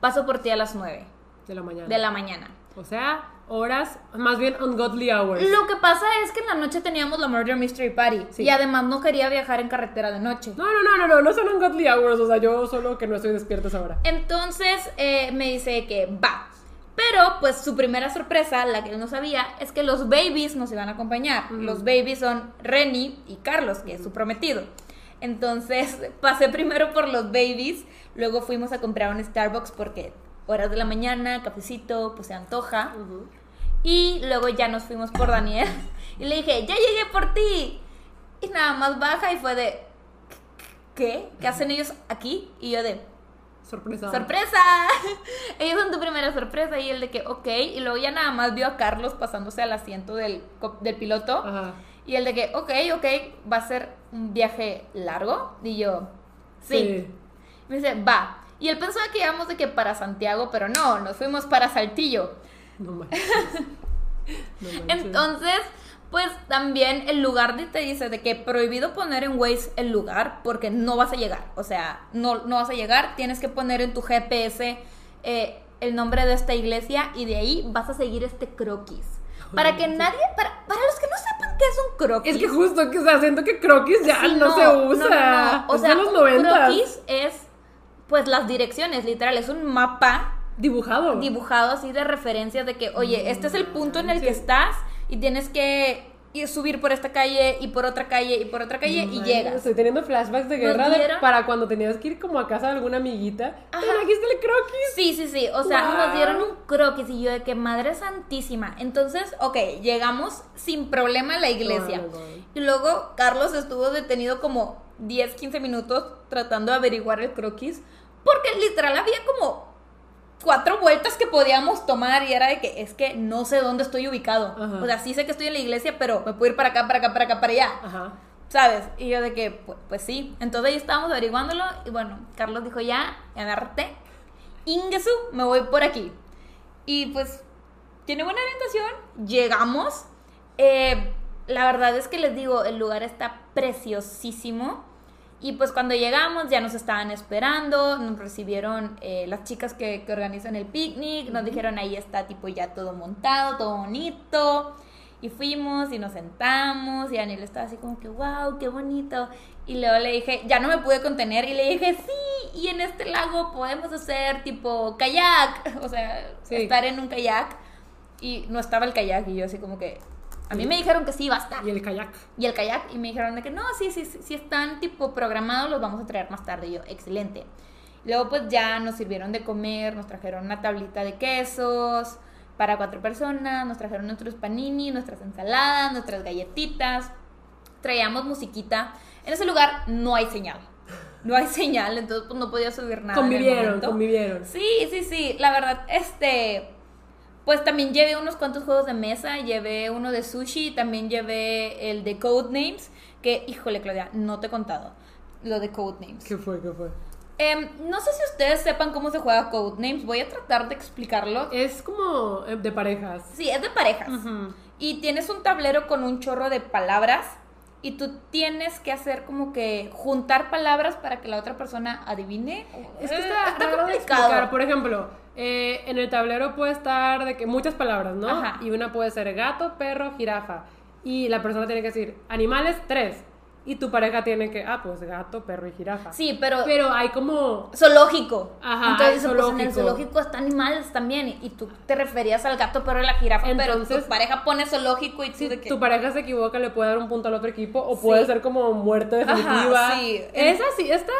Paso por ti a las 9 De la mañana. de la mañana. O sea, horas, más bien ungodly hours. Lo que pasa es que en la noche teníamos la Murder Mystery Party Sí. y además no quería viajar en carretera de noche. No, no, no, no, no, no son ungodly hours. O sea, yo solo que no estoy despierta esa hora. Entonces eh, me dice que va. Pero pues su primera sorpresa, la que él no sabía, es que los babies nos iban a acompañar. Los babies son Renny y Carlos, que es su prometido. Entonces pasé primero por los babies, luego fuimos a comprar un Starbucks porque horas de la mañana, cafecito, pues se antoja. Ujú. Y luego ya nos fuimos por Daniel y le dije, ya llegué por ti. Y nada más baja y fue de, ¿qué? ¿Qué hacen ellos aquí? Y yo de, Sorpresa. ¡Sorpresa! Ellos son tu primera sorpresa y el de que, ok, y luego ya nada más vio a Carlos pasándose al asiento del, del piloto Ajá. y el de que, ok, ok, va a ser un viaje largo y yo, sí. Me dice, va. Y él pensaba que íbamos de que para Santiago, pero no, nos fuimos para Saltillo. No manches. No manches. Entonces, pues también el lugar de- te dice de que prohibido poner en Waze el lugar porque no vas a llegar. O sea, no, no vas a llegar, tienes que poner en tu GPS eh, el nombre de esta iglesia y de ahí vas a seguir este croquis. Para que nadie, para, para los que no sepan qué es un croquis. Es que justo que, o sea, siento que croquis ya Sí, no, se usa. no, no. O sea, los un croquis es pues las direcciones, literal, es un mapa Dibujado. dibujado así de referencias de que, oye, este es el punto en el que estás y tienes que ir, subir por esta calle y por otra calle y por otra calle No y llegas. Estoy teniendo flashbacks de guerra de- para cuando tenías que ir como a casa de alguna amiguita. Ajá. Está el croquis. Sí, sí, sí. O sea, Wow. nos dieron un croquis y yo de que madre santísima. Entonces, ok, llegamos sin problema a la iglesia. Oh, y luego Carlos estuvo detenido como 10, 15 minutos tratando de averiguar el croquis. Porque literal había como cuatro vueltas que podíamos tomar y era de que es que no sé dónde estoy ubicado. Ajá. O sea, sí sé que estoy en la iglesia, pero me puedo ir para acá, para acá, para acá, para allá. Ajá. ¿Sabes? Y yo de que, pues, pues sí. Entonces ahí estábamos averiguándolo y bueno, Carlos dijo ya, agárrate. Ingesu, me voy por aquí. Y pues, tiene buena orientación. Llegamos. Eh, la verdad es que les digo, el lugar está preciosísimo. Y pues cuando llegamos ya nos estaban esperando, nos recibieron eh, las chicas que, que organizan el picnic, nos dijeron ahí está tipo ya todo montado, todo bonito. Y fuimos y nos sentamos y Daniel estaba así como que, wow, qué bonito. Y luego le dije, ya no me pude contener y le dije, sí, y en este lago podemos hacer tipo kayak, o sea, Sí. estar en un kayak. Y no estaba el kayak y yo así como que, a mí me dijeron que sí, va a estar Y el kayak. y el kayak y me dijeron de que no, sí, sí, sí, están tipo programados, los vamos a traer más tarde. Y yo, excelente. Luego pues ya nos sirvieron de comer, nos trajeron una tablita de quesos para cuatro personas, nos trajeron nuestros panini, nuestras ensaladas, nuestras galletitas. Traíamos musiquita. En ese lugar no hay señal. No hay señal, entonces pues no podía subir nada. Convivieron, convivieron. Sí, sí, sí. La verdad, este. Pues también llevé unos cuantos juegos de mesa. Llevé uno de sushi. También llevé el de Codenames. Que, híjole, Claudia, no te he contado. Lo de Codenames. ¿Qué fue? ¿Qué fue? Em, no sé si ustedes sepan cómo se juega Codenames. Voy a tratar de explicarlo. Es como eh, de parejas. Sí, es de parejas. Y tienes un tablero con un chorro de palabras. Y tú tienes que hacer como que juntar palabras para que la otra persona adivine. Es que Eh, está, raro de complicado. explicar. Por ejemplo, eh, en el tablero puede estar de que muchas palabras, ¿no? Ajá. Y una puede ser gato, perro, jirafa. Y la persona tiene que decir animales, tres. Y tu pareja tiene que, ah, pues gato, perro y jirafa. Sí, pero Pero hay como. zoológico. Ajá, Entonces, hay pues, en el zoológico. zoológico están animales también. Y, tú te referías al gato, perro y la jirafa. pero Entonces- tu pareja pone zoológico y tú Si de que. tu pareja se equivoca, le puede dar un punto al otro equipo. O Sí. puede ser como muerte definitiva. Ajá, sí. Esa sí, está.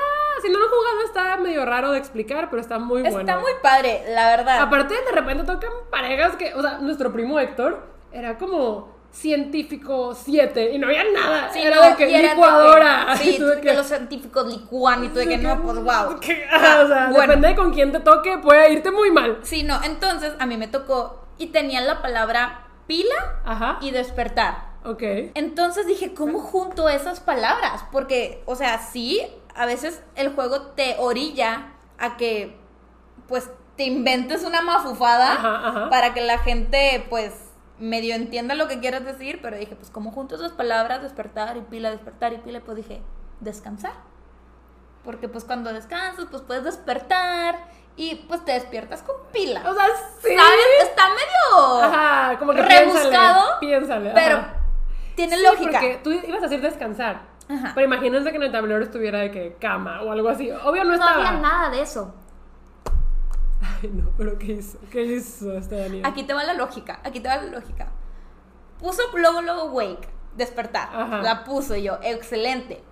Si no lo he jugado, está medio raro de explicar, pero está muy Está bueno. muy padre, la verdad. Aparte, de repente tocan parejas que, o sea, nuestro primo Héctor era como científico 7 y no había nada. Sí, era no, de que era de licuadora. que- sí, tú de que- que los científicos licúan y tú de que no, pues wow. que- ah, o sea, Bueno. depende de con quién te toque, puede irte muy mal. Sí, no, entonces a mí me tocó y tenía la palabra pila Ajá. y despertar. Ok. Entonces dije, ¿cómo junto esas palabras? Porque, o sea, sí, a veces el juego te orilla a que, pues, te inventes una mafufada Ajá, ajá. para que la gente, pues, medio entienda lo que quieres decir, pero dije, pues, ¿cómo junto esas palabras? Despertar y pila, despertar y pila, pues dije, descansar. Porque, pues, cuando descansas, pues, puedes despertar y, pues, te despiertas con pila. O sea, sí. ¿Sabes? Está medio Ajá, como que rebuscado, Piénsale. pero ajá. tiene Sí, lógica. Porque tú ibas a decir descansar. Ajá. Pero imagínense que en el tablero estuviera de que cama o algo así. Obvio no No estaba. había nada de eso. Ay, no, pero ¿qué hizo? ¿Qué hizo este Daniel? Aquí te va la lógica, aquí te va la lógica. Puso luego, luego wake, despertar. Ajá. La puso yo, excelente.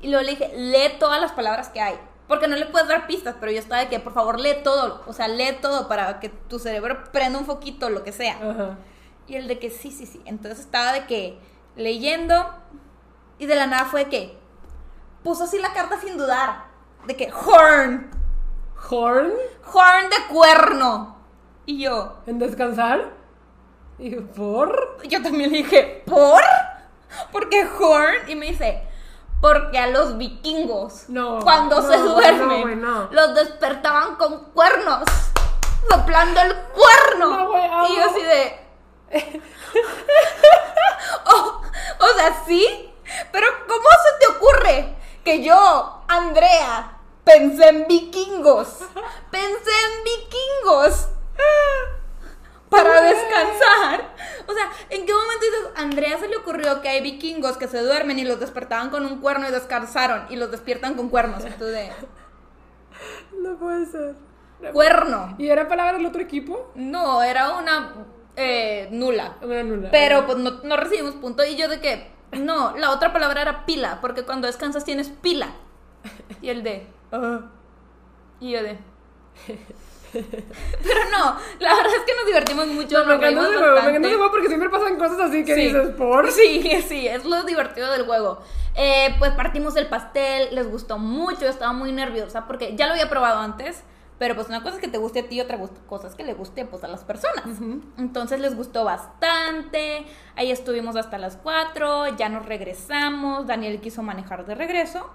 Y luego le dije, lee todas las palabras que hay. Porque no le puedes dar pistas, pero yo estaba de que, por favor, lee todo. O sea, lee todo para que tu cerebro prenda un foquito, lo que sea. Ajá. Y el de que sí, sí, sí. Entonces estaba de que leyendo y de la nada fue de que puso así la carta sin dudar. De que horn, Horn horn de cuerno. Y yo, en descansar. Y por. yo también le dije, ¿por? Porque horn. Y me dice, porque a los vikingos, No, cuando no, se duermen, no. los despertaban con cuernos, soplando el cuerno. Amo. y yo así de... Oh, o sea, sí, pero ¿cómo se te ocurre que yo, Andrea, pensé en vikingos? Pensé en vikingos para descansar. O sea, ¿en qué momento dices, Andrea se le ocurrió que hay vikingos que se duermen y los despertaban con un cuerno y descansaron y los despiertan con cuernos? De, No puede ser. cuerno. ¿Y era palabra del otro equipo? No, era una eh, nula. Una nula. Pero pues no, no recibimos punto. Y yo de que, no, la otra palabra era pila, porque cuando descansas tienes pila. Y el de, Ah, y yo de. Pero no, la verdad es que nos divertimos mucho. no, me encanta ese juego, me encanta ese juego porque siempre pasan cosas así que Sí. dices, por. Sí, sí, es lo divertido del juego. Eh, pues partimos el pastel, les gustó mucho, estaba muy nerviosa porque ya lo había probado antes, pero pues una cosa es que te guste a ti y otra cosa es que le guste pues a las personas. Entonces les gustó bastante, ahí estuvimos hasta las 4, ya nos regresamos, Daniel quiso manejar de regreso,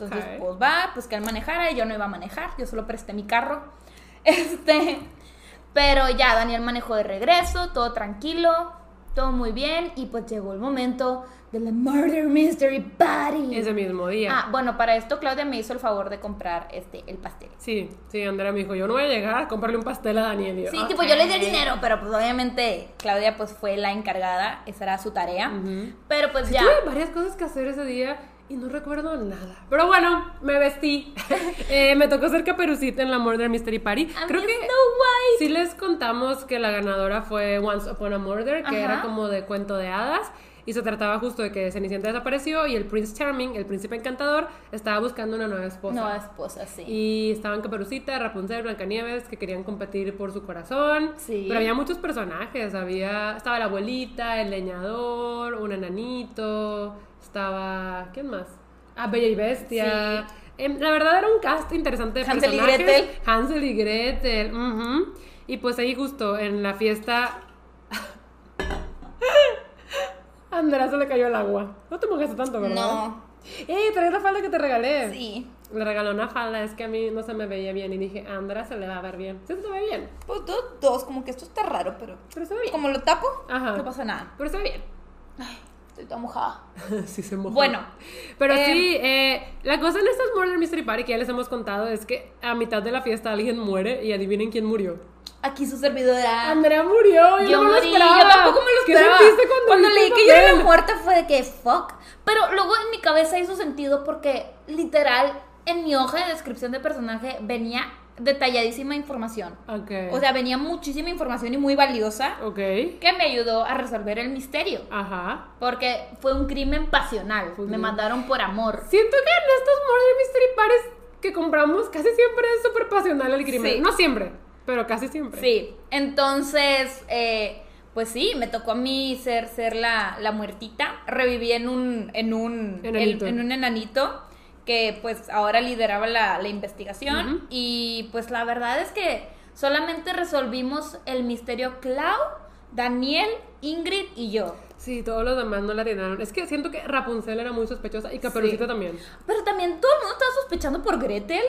entonces Ok. pues va, pues que él manejara y yo no iba a manejar, yo solo presté mi carro. Este, pero ya Daniel manejó de regreso, todo tranquilo, todo muy bien y pues llegó el momento de la Murder Mystery Party. Ese mismo día. Ah, bueno, para esto Claudia me hizo el favor de comprar este el pastel. Sí, sí, Andrea me dijo, yo no voy a llegar a comprarle un pastel a Daniel. Yo, Sí, "Ok". tipo yo le di el dinero, pero pues obviamente Claudia pues fue la encargada, esa era su tarea. Ujú. Pero pues Sí, ya. Tuve varias cosas que hacer ese día y no recuerdo nada. Pero bueno, me vestí. Eh, me tocó ser caperucita en la Murder Mystery Party. A Creo que Snow White. sí les contamos que la ganadora fue Once Upon a Murder, que Ajá. era como de cuento de hadas. Y se trataba justo de que Cenicienta desapareció y el Prince Charming, el príncipe encantador, estaba buscando una nueva esposa. Nueva esposa, sí. Y estaban Caperucita, Rapunzel, Blancanieves, que querían competir por su corazón. Sí. Pero había muchos personajes. Había, estaba la abuelita, el leñador, un enanito, estaba... ¿Quién más? Ah, Bella y Bestia. Sí. Em, la verdad era un cast interesante de Hansel y. Gretel. Hansel y Gretel. Y pues ahí justo en la fiesta... a Andrea se le cayó el agua. No te mojaste tanto, ¿verdad? No. ¡Ey, traes la falda que te regalé! Sí. Le regaló una falda, es que a mí no se me veía bien y dije, a Andrea se le va a ver bien. Sí, se te ve bien, Pues dos, dos, como que esto está raro, pero. pero se ve bien. Como lo tapo, Ajá. no pasa nada. Pero se ve bien. Ay, estoy toda mojada. sí se mojó. Bueno. Pero eh, sí, eh, la cosa en estas Murder Mystery Party que ya les hemos contado es que a mitad de la fiesta alguien muere y adivinen quién murió. Aquí su servidora. Andrea murió, yo, Yo no me lo morí, esperaba. yo tampoco me lo ¿Qué esperaba. sentiste cuando, Cuando leí que yo era muerta fue de que fuck. Pero luego en mi cabeza hizo sentido porque literal en mi hoja de descripción de personaje venía detalladísima información. Ok. O sea, venía muchísima información y muy valiosa Ok. que me ayudó a resolver el misterio. Ajá. Porque fue un crimen pasional. Fue Me mandaron por amor. Siento que en estos Murder Mystery Parties que compramos casi siempre es súper pasional el crimen. Sí. No siempre, pero casi siempre. Sí, entonces, eh, pues sí, me tocó a mí ser, ser la, la muertita. Reviví en un, en un, Enanito. en un enanito que pues ahora lideraba la, la investigación. Ujú. Y pues la verdad es que solamente resolvimos el misterio Clau, Daniel, Ingrid y yo. Sí, todos los demás no la atinaron. Es que siento que Rapunzel era muy sospechosa y Caperucita Sí. también. Pero también todo el mundo estaba sospechando por Gretel.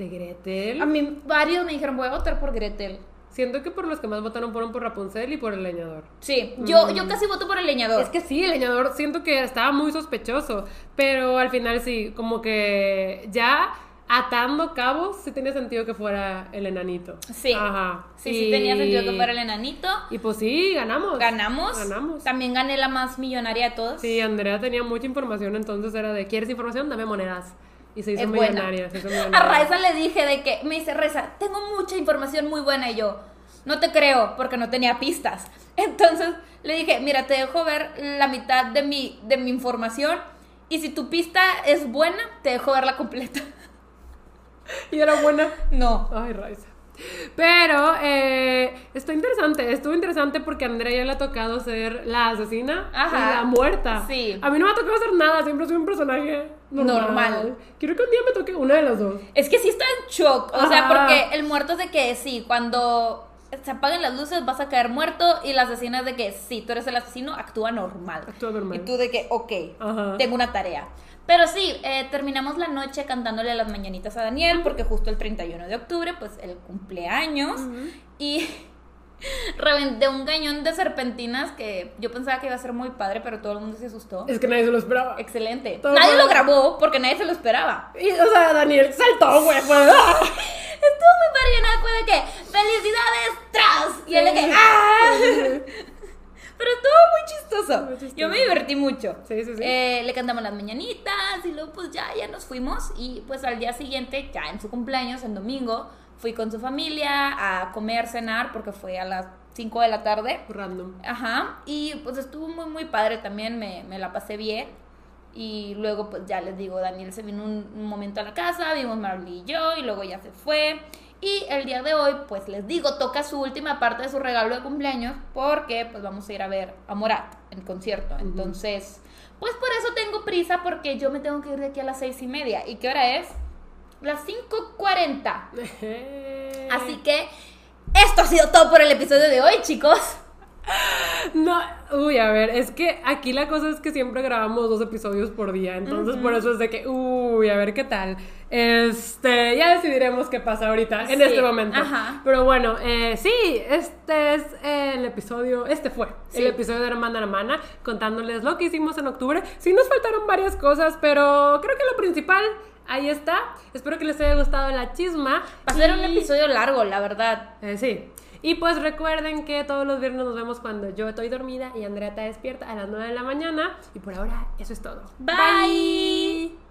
De Gretel. A mí varios me dijeron, voy a votar por Gretel. Siento que por los que más votaron fueron por Rapunzel y por el leñador. Sí, yo, Mm. yo casi voto por el leñador. Es que sí, el leñador siento que estaba muy sospechoso, pero al final sí, como que ya atando cabos, sí tenía sentido que fuera el enanito. Sí. Ajá. Sí, sí tenía sentido que fuera el enanito. Y pues sí, ganamos. Ganamos. Ganamos. También gané la más millonaria de todas. Sí, Andrea tenía mucha información, entonces era de, ¿quieres información? Dame monedas. Y se hizo Es buena. millonaria. se hizo A. Raiza le dije de que, me dice Raiza, tengo mucha información muy buena y yo, no te creo porque no tenía pistas. Entonces le dije, mira, te dejo ver la mitad de mi, de mi información y si tu pista es buena, te dejo verla completa. Y era buena. No. Ay, Raiza. Pero eh, está interesante, estuvo interesante porque a Andrea ya le ha tocado ser la asesina Ajá. y la muerta. Sí. A mí no me ha tocado ser nada, siempre soy un personaje normal. Normal. Quiero que un día me toque una de las dos. Es que sí está en shock. O sea, Ajá. porque el muerto es de que sí, cuando se apaguen las luces vas a caer muerto y la asesina es de que sí, tú eres el asesino, actúa normal. Actúa normal. Y tú de que, ok, Ajá. tengo una tarea. Pero sí, eh, terminamos la noche cantándole las mañanitas a Daniel porque justo el 31 de octubre, pues el cumpleaños. Y reventé un cañón de serpentinas que yo pensaba que iba a ser muy padre, pero todo el mundo se asustó. Es que nadie se lo esperaba. Excelente. Todo nadie mal. lo grabó porque nadie se lo esperaba. Y, o sea, Daniel saltó, güey. Fue, ¡ah! Estuvo muy padre y nada fue de que ¡Felicidades! ¡Tras! Y él de que. ¡Ah! Pero estuvo muy chistoso. Muy chistoso. Yo me divertí mucho. Sí, sí, sí. Eh, le cantamos las mañanitas y luego pues ya, ya nos fuimos. Y pues al día siguiente, ya en su cumpleaños, el domingo, fui con su familia a comer, cenar, porque fue a las 5 de la tarde. Random. Ajá. Y pues estuvo muy, muy padre también, me, me la pasé bien. Y luego, pues ya les digo, Daniel se vino un, un momento a la casa, vimos Marley y yo, y luego ya se fue. Y el día de hoy, pues les digo, toca su última parte de su regalo de cumpleaños, porque pues vamos a ir a ver a Morat en concierto. Entonces, pues por eso tengo prisa, porque yo me tengo que ir de aquí a las seis y media. ¿Y qué hora es? Las 5.40. Así que esto ha sido todo por el episodio de hoy, chicos. No, uy, a ver, es que aquí la cosa es que siempre grabamos dos episodios por día, entonces por eso es de que, uy, a ver qué tal. Este, ya decidiremos qué pasa ahorita, en Sí, este momento. ajá. Pero bueno, eh, sí, este es el episodio, este fue Sí. el episodio de Hermana a Hermana, contándoles lo que hicimos en octubre. Sí nos faltaron varias cosas, pero creo que lo principal, ahí está. Espero que les haya gustado la chisma. Va a ser un episodio largo, la verdad. eh, sí. Y pues recuerden que todos los viernes nos vemos cuando yo estoy dormida y Andrea está despierta a las 9 de la mañana. Y por ahora, eso es todo. Bye.